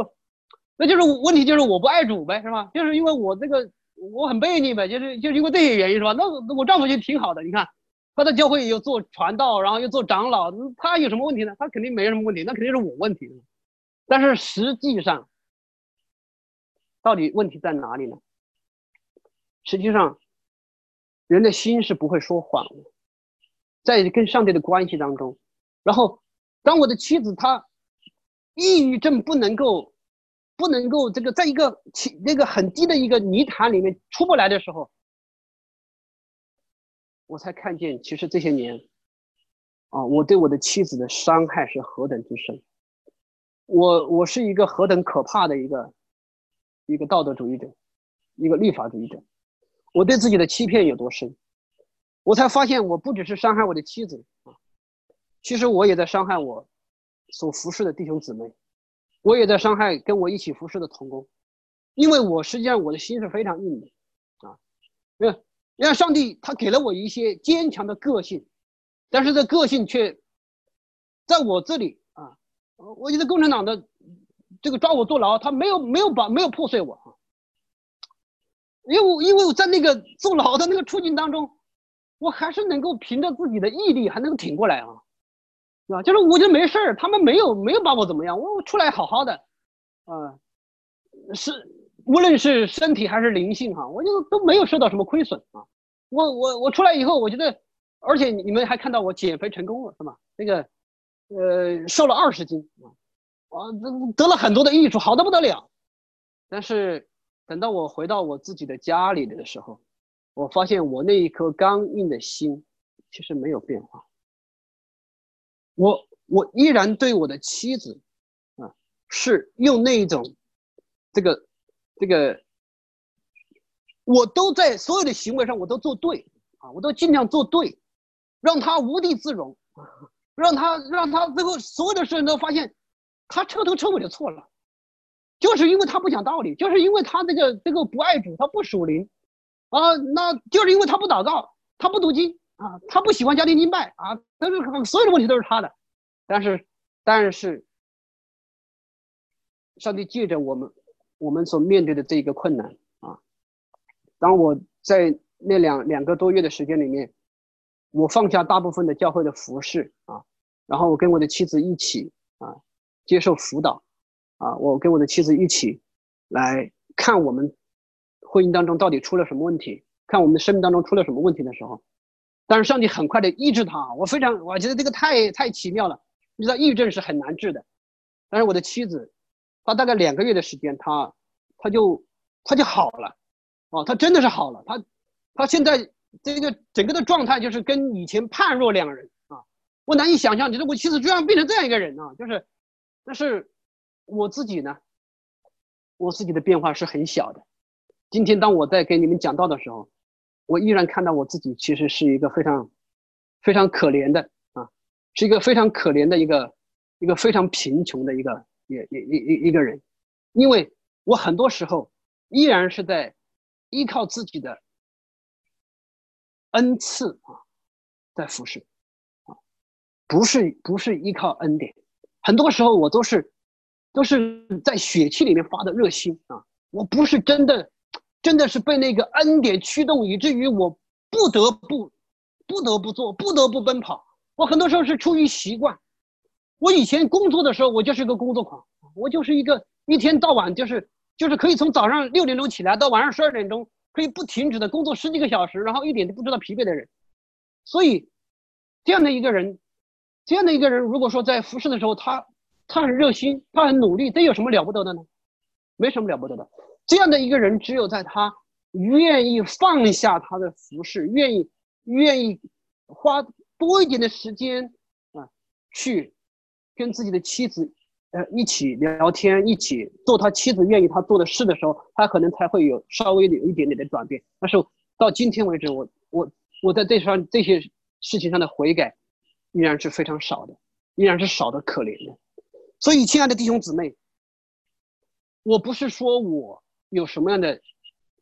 那就是问题就是我不爱主呗，是吧？就是因为我这个我很背逆呗，就是就是因为这些原因是吧？那我丈夫就挺好的，你看他在教会又做传道，然后又做长老，他有什么问题呢？他肯定没什么问题，那肯定是我问题。但是实际上，到底问题在哪里呢？实际上，人的心是不会说谎的。在跟上帝的关系当中，然后当我的妻子她抑郁症不能够不能够这个在一个那个很低的一个泥潭里面出不来的时候，我才看见其实这些年啊，我对我的妻子的伤害是何等之深，我我是一个何等可怕的一个一个道德主义者，一个立法主义者，我对自己的欺骗有多深。我才发现，我不只是伤害我的妻子啊，其实我也在伤害我所服侍的弟兄姊妹，我也在伤害跟我一起服侍的同工，因为我实际上我的心是非常硬的啊，因为因为上帝他给了我一些坚强的个性，但是这个性却在我这里啊，我觉得共产党的这个抓我坐牢，他没有没有把没有破碎我啊，因为因为我在那个坐牢的那个处境当中。我还是能够凭着自己的毅力，还能够挺过来啊，是吧？就是我觉得没事儿，他们没有没有把我怎么样，我出来好好的，啊，是无论是身体还是灵性哈，我就都没有受到什么亏损啊。我我我出来以后，我觉得，而且你们还看到我减肥成功了是吧？那个，呃，瘦了二十斤啊，啊，得了很多的益处，好的不得了。但是等到我回到我自己的家里的时候。我发现我那一颗刚硬的心，其实没有变化。我我依然对我的妻子，啊，是用那一种，这个这个，我都在所有的行为上我都做对啊，我都尽量做对，让他无地自容，让他让他最后所有的事情都发现，他彻头彻尾的错了，就是因为他不讲道理，就是因为他这个这个不爱主，他不属灵。啊，那就是因为他不祷告，他不读经，啊，他不喜欢家庭敬拜啊，但是所有的问题都是他的。但是，但是，上帝借着我们我们所面对的这一个困难啊，当我在那两两个多月的时间里面，我放下大部分的教会的服饰啊，然后我跟我的妻子一起啊接受辅导啊，我跟我的妻子一起来看我们婚姻当中到底出了什么问题，看我们的生命当中出了什么问题的时候。但是上帝很快的医治他，我非常我觉得这个太太奇妙了。你知道抑郁症是很难治的，但是我的妻子，她大概两个月的时间，她她就她就好了，哦，她真的是好了。她她现在这个整个的状态就是跟以前判若两人啊！我难以想象，你说我妻子居然变成这样一个人啊！就是，但是我自己呢，我自己的变化是很小的。今天当我在给你们讲道的时候。我依然看到我自己其实是一个非常非常可怜的啊，是一个非常可怜的一个一个非常贫穷的一个一一一一一个人，因为我很多时候依然是在依靠自己的恩赐啊，在服侍啊，不是不是依靠恩典，很多时候我都是都是在血气里面发的热心啊，我不是真的。真的是被那个恩典驱动，以至于我不得不、不得不做、不得不奔跑。我很多时候是出于习惯。我以前工作的时候，我就是一个工作狂，我就是一个一天到晚就是就是可以从早上六点钟起来到晚上十二点钟，可以不停止的工作十几个小时，然后一点都不知道疲惫的人。所以，这样的一个人，这样的一个人，如果说在服侍的时候，他他很热心，他很努力，这有什么了不得的呢？没什么了不得的。这样的一个人，只有在他愿意放下他的服饰，愿意愿意花多一点的时间啊，去跟自己的妻子呃一起聊天，一起做他妻子愿意他做的事的时候，他可能才会有稍微有一点点的转变。但是到今天为止，我我我在这上这些事情上的悔改依然是非常少的，依然是少的可怜的。所以，亲爱的弟兄姊妹，我不是说我。有什么样的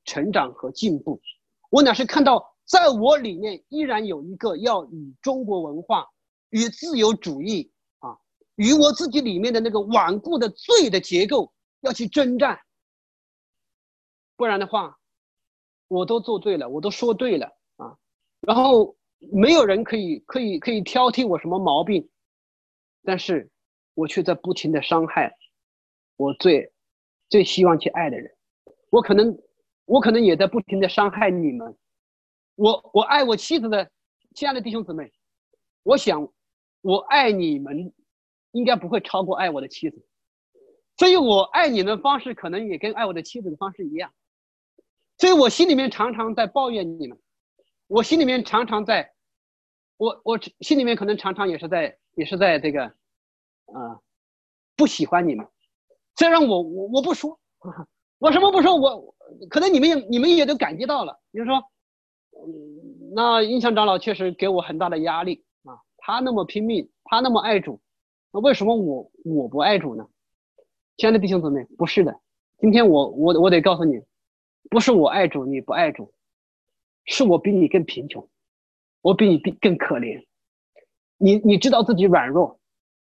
成长和进步？我乃是看到，在我里面依然有一个要与中国文化、与自由主义啊，与我自己里面的那个顽固的罪的结构要去征战。不然的话，我都做对了，我都说对了啊，然后没有人可以可以可以挑剔我什么毛病，但是我却在不停的伤害我最最希望去爱的人。我可能，我可能也在不停的伤害你们。我我爱我妻子的亲爱的弟兄姊妹，我想我爱你们应该不会超过爱我的妻子，所以我爱你的方式可能也跟爱我的妻子的方式一样。所以我心里面常常在抱怨你们，我心里面常常在，我我心里面可能常常也是在也是在这个，啊，不喜欢你们。虽然我我我不说。我什么不说，我可能你们也你们也都感觉到了。比如说，嗯，那印象长老确实给我很大的压力啊。他那么拼命，他那么爱主，那为什么我我不爱主呢？亲爱的弟兄姊妹，不是的。今天我我我得告诉你，不是我爱主你不爱主，是我比你更贫穷，我比你更更可怜。你你知道自己软弱，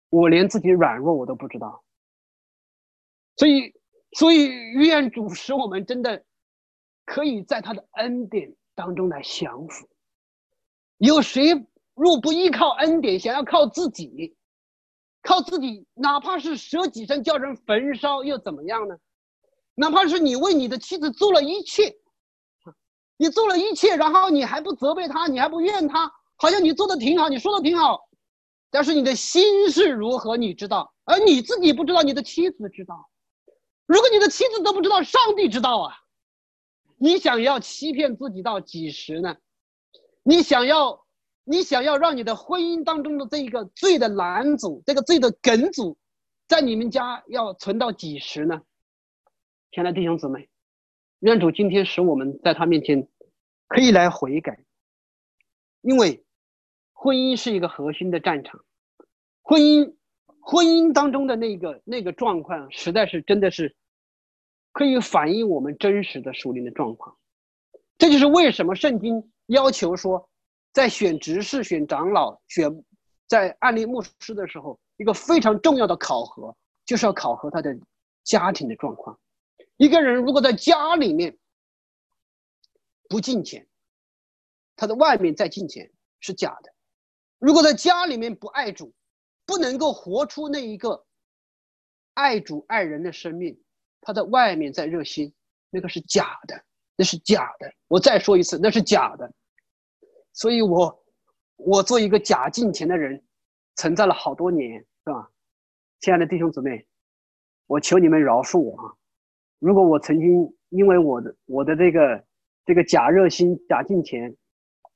我连自己软弱我都不知道，所以。所以，愿主使我们真的可以在他的恩典当中来降服。有谁若不依靠恩典，想要靠自己，靠自己，哪怕是舍己身叫人焚烧又怎么样呢？哪怕是你为你的妻子做了一切，你做了一切，然后你还不责备他，你还不怨他，好像你做的挺好，你说的挺好，但是你的心是如何，你知道，而你自己不知道，你的妻子知道。如果你的妻子都不知道，上帝知道啊！你想要欺骗自己到几时呢？你想要，你想要让你的婚姻当中的这一个罪的拦阻，这个罪的梗阻，在你们家要存到几时呢？亲爱的弟兄姊妹，愿主今天使我们在他面前可以来悔改，因为婚姻是一个核心的战场，婚姻。婚姻当中的那个那个状况，实在是真的是可以反映我们真实的属灵的状况。这就是为什么圣经要求说，在选执事、选长老、选在案例牧师的时候，一个非常重要的考核，就是要考核他的家庭的状况。一个人如果在家里面不进钱，他的外面再进钱是假的；如果在家里面不爱主，不能够活出那一个爱主爱人的生命，他在外面在热心，那个是假的，那是假的。我再说一次，那是假的。所以，我我做一个假敬钱的人，存在了好多年，是吧？亲爱的弟兄姊妹，我求你们饶恕我啊！如果我曾经因为我的我的这个这个假热心、假敬钱，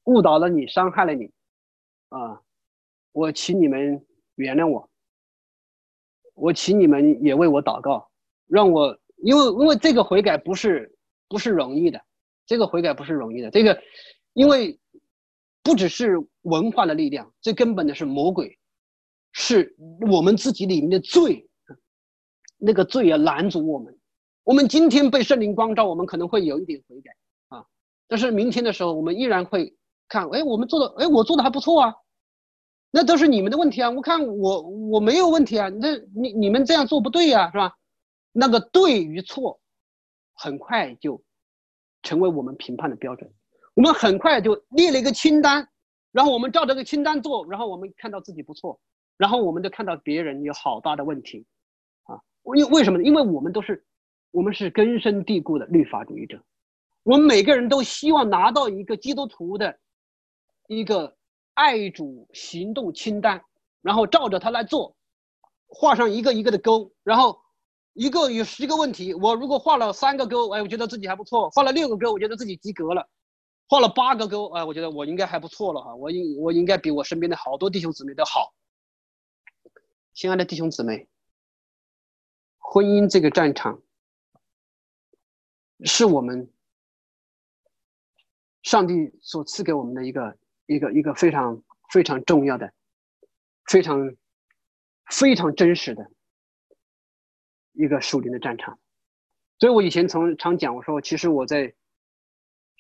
误导了你、伤害了你，啊，我请你们原谅我。我请你们也为我祷告，让我因为因为这个悔改不是不是容易的，这个悔改不是容易的，这个因为。不只是文化的力量，最根本的是魔鬼，是我们自己里面的罪，那个罪要拦阻我们。我们今天被圣灵光照，我们可能会有一点悔改啊，但是明天的时候，我们依然会看，哎，我们做的，哎，我做的还不错啊，那都是你们的问题啊，我看我我没有问题啊，那你你们这样做不对呀，是吧？那个对与错，很快就成为我们评判的标准。我们很快就列了一个清单，然后我们照这个清单做，然后我们看到自己不错，然后我们就看到别人有好大的问题，啊，为为什么呢？因为我们都是，我们是根深蒂固的律法主义者，我们每个人都希望拿到一个基督徒的一个爱主行动清单，然后照着它来做，画上一个一个的勾，然后一个有十个问题，我如果画了三个勾，哎，我觉得自己还不错；画了六个勾，我觉得自己及格了。画了八个勾，哎，我觉得我应该还不错了哈，我应我应该比我身边的好多弟兄姊妹都好。亲爱的弟兄姊妹，婚姻这个战场，是我们上帝所赐给我们的一个一个一个非常非常重要的、非常非常真实的一个属灵的战场。所以我以前从常讲，我说其实我在。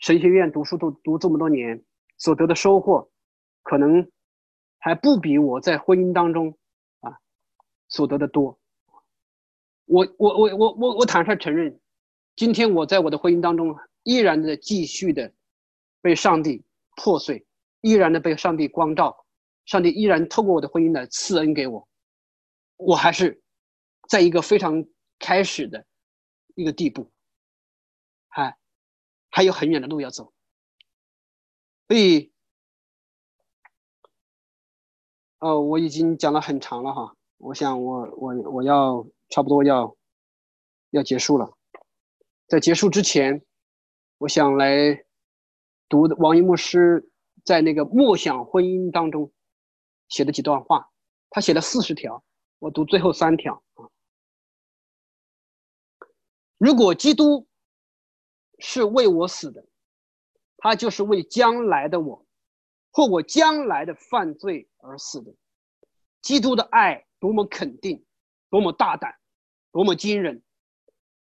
神学院读书读读这么多年，所得的收获，可能还不比我在婚姻当中啊所得的多。我我我我我我坦率承认，今天我在我的婚姻当中依然的继续的被上帝破碎，依然的被上帝光照，上帝依然透过我的婚姻来赐恩给我，我还是在一个非常开始的一个地步，还。还有很远的路要走，所以，呃，我已经讲了很长了哈，我想我我我要差不多要要结束了，在结束之前，我想来读王一牧师在那个《默想婚姻》当中写的几段话，他写了四十条，我读最后三条啊，如果基督。是为我死的，他就是为将来的我，或我将来的犯罪而死的。基督的爱多么肯定，多么大胆，多么惊人！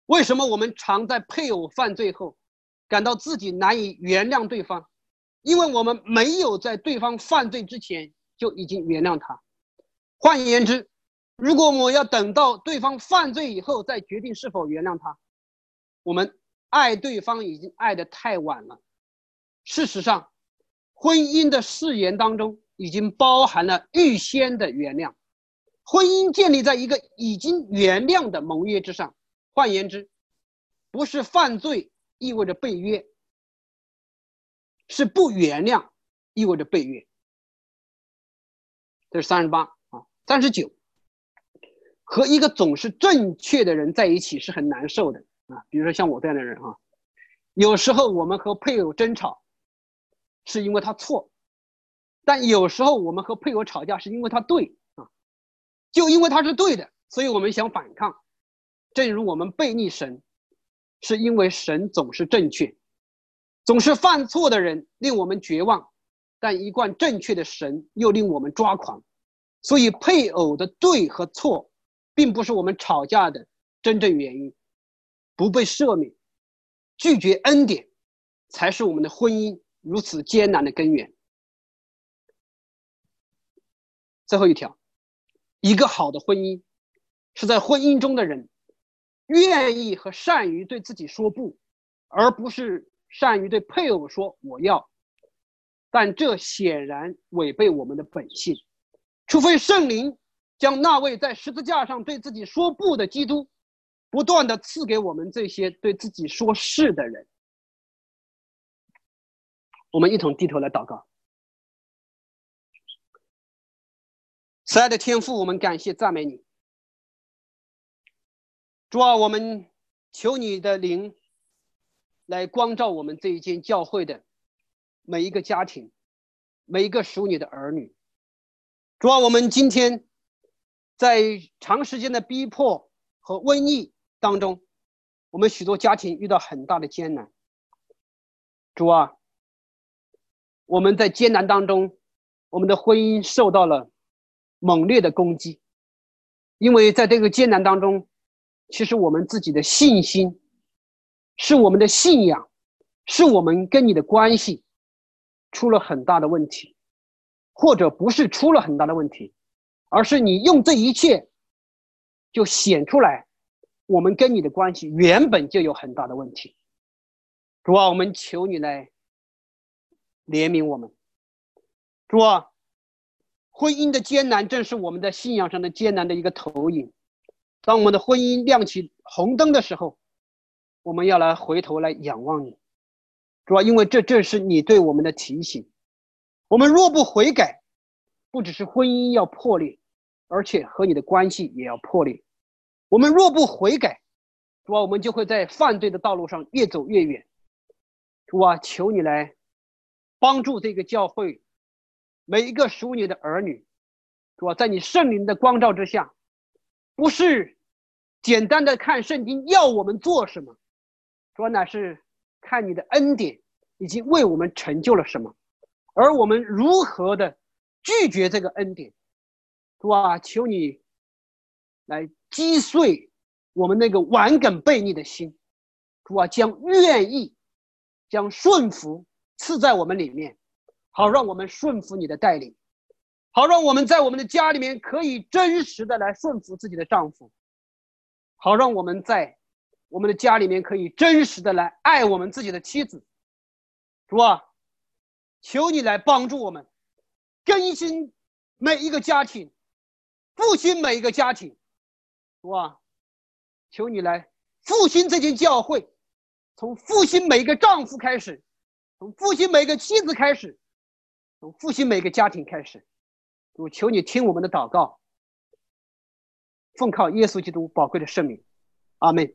为什么我们常在配偶犯罪后，感到自己难以原谅对方？因为我们没有在对方犯罪之前就已经原谅他。换言之，如果我要等到对方犯罪以后再决定是否原谅他，我们。爱对方已经爱的太晚了。事实上，婚姻的誓言当中已经包含了预先的原谅。婚姻建立在一个已经原谅的盟约之上。换言之，不是犯罪意味着被约，是不原谅意味着被约。这是三十八啊，三十九。和一个总是正确的人在一起是很难受的。啊，比如说像我这样的人啊，有时候我们和配偶争吵，是因为他错，但有时候我们和配偶吵架是因为他对啊，就因为他是对的，所以我们想反抗。正如我们背逆神，是因为神总是正确，总是犯错的人令我们绝望，但一贯正确的神又令我们抓狂。所以配偶的对和错，并不是我们吵架的真正原因。不被赦免，拒绝恩典，才是我们的婚姻如此艰难的根源。最后一条，一个好的婚姻是在婚姻中的人愿意和善于对自己说不，而不是善于对配偶说我要。但这显然违背我们的本性，除非圣灵将那位在十字架上对自己说不的基督，不断的赐给我们这些对自己说是的人。我们一同低头来祷告。慈爱的天父，我们感谢赞美你。主啊，我们求你的灵来光照我们这一间教会的每一个家庭，每一个属你的儿女。主啊，我们今天在长时间的逼迫和瘟疫当中，我们许多家庭遇到很大的艰难。主啊，我们在艰难当中，我们的婚姻受到了。猛烈的攻击，因为在这个艰难当中，其实我们自己的信心，是我们的信仰，是我们跟你的关系出了很大的问题，或者不是出了很大的问题，而是你用这一切就显出来，我们跟你的关系原本就有很大的问题。主啊，我们求你来怜悯我们，主啊。婚姻的艰难，正是我们在信仰上的艰难的一个投影。当我们的婚姻亮起红灯的时候，我们要来回头来仰望你，主要因为这正是你对我们的提醒。我们若不悔改，不只是婚姻要破裂，而且和你的关系也要破裂。我们若不悔改，主啊，我们就会在犯罪的道路上越走越远。主啊，求你来帮助这个教会。每一个属你的儿女，主啊，在你圣灵的光照之下，不是简单的看圣经要我们做什么，主啊，乃是看你的恩典已经为我们成就了什么，而我们如何的拒绝这个恩典，主啊，求你来击碎我们那个顽梗悖逆的心，主啊，将愿意将顺服赐在我们里面。好，让我们顺服你的带领；好，让我们在我们的家里面可以真实的来顺服自己的丈夫；好，让我们在我们的家里面可以真实的来爱我们自己的妻子。主啊，求你来帮助我们，更新每一个家庭，复兴每一个家庭。主啊，求你来复兴这间教会，从复兴每一个丈夫开始，从复兴每一个妻子开始。从复兴每一个家庭开始，我求你听我们的祷告，奉靠耶稣基督宝贵的圣名，阿门。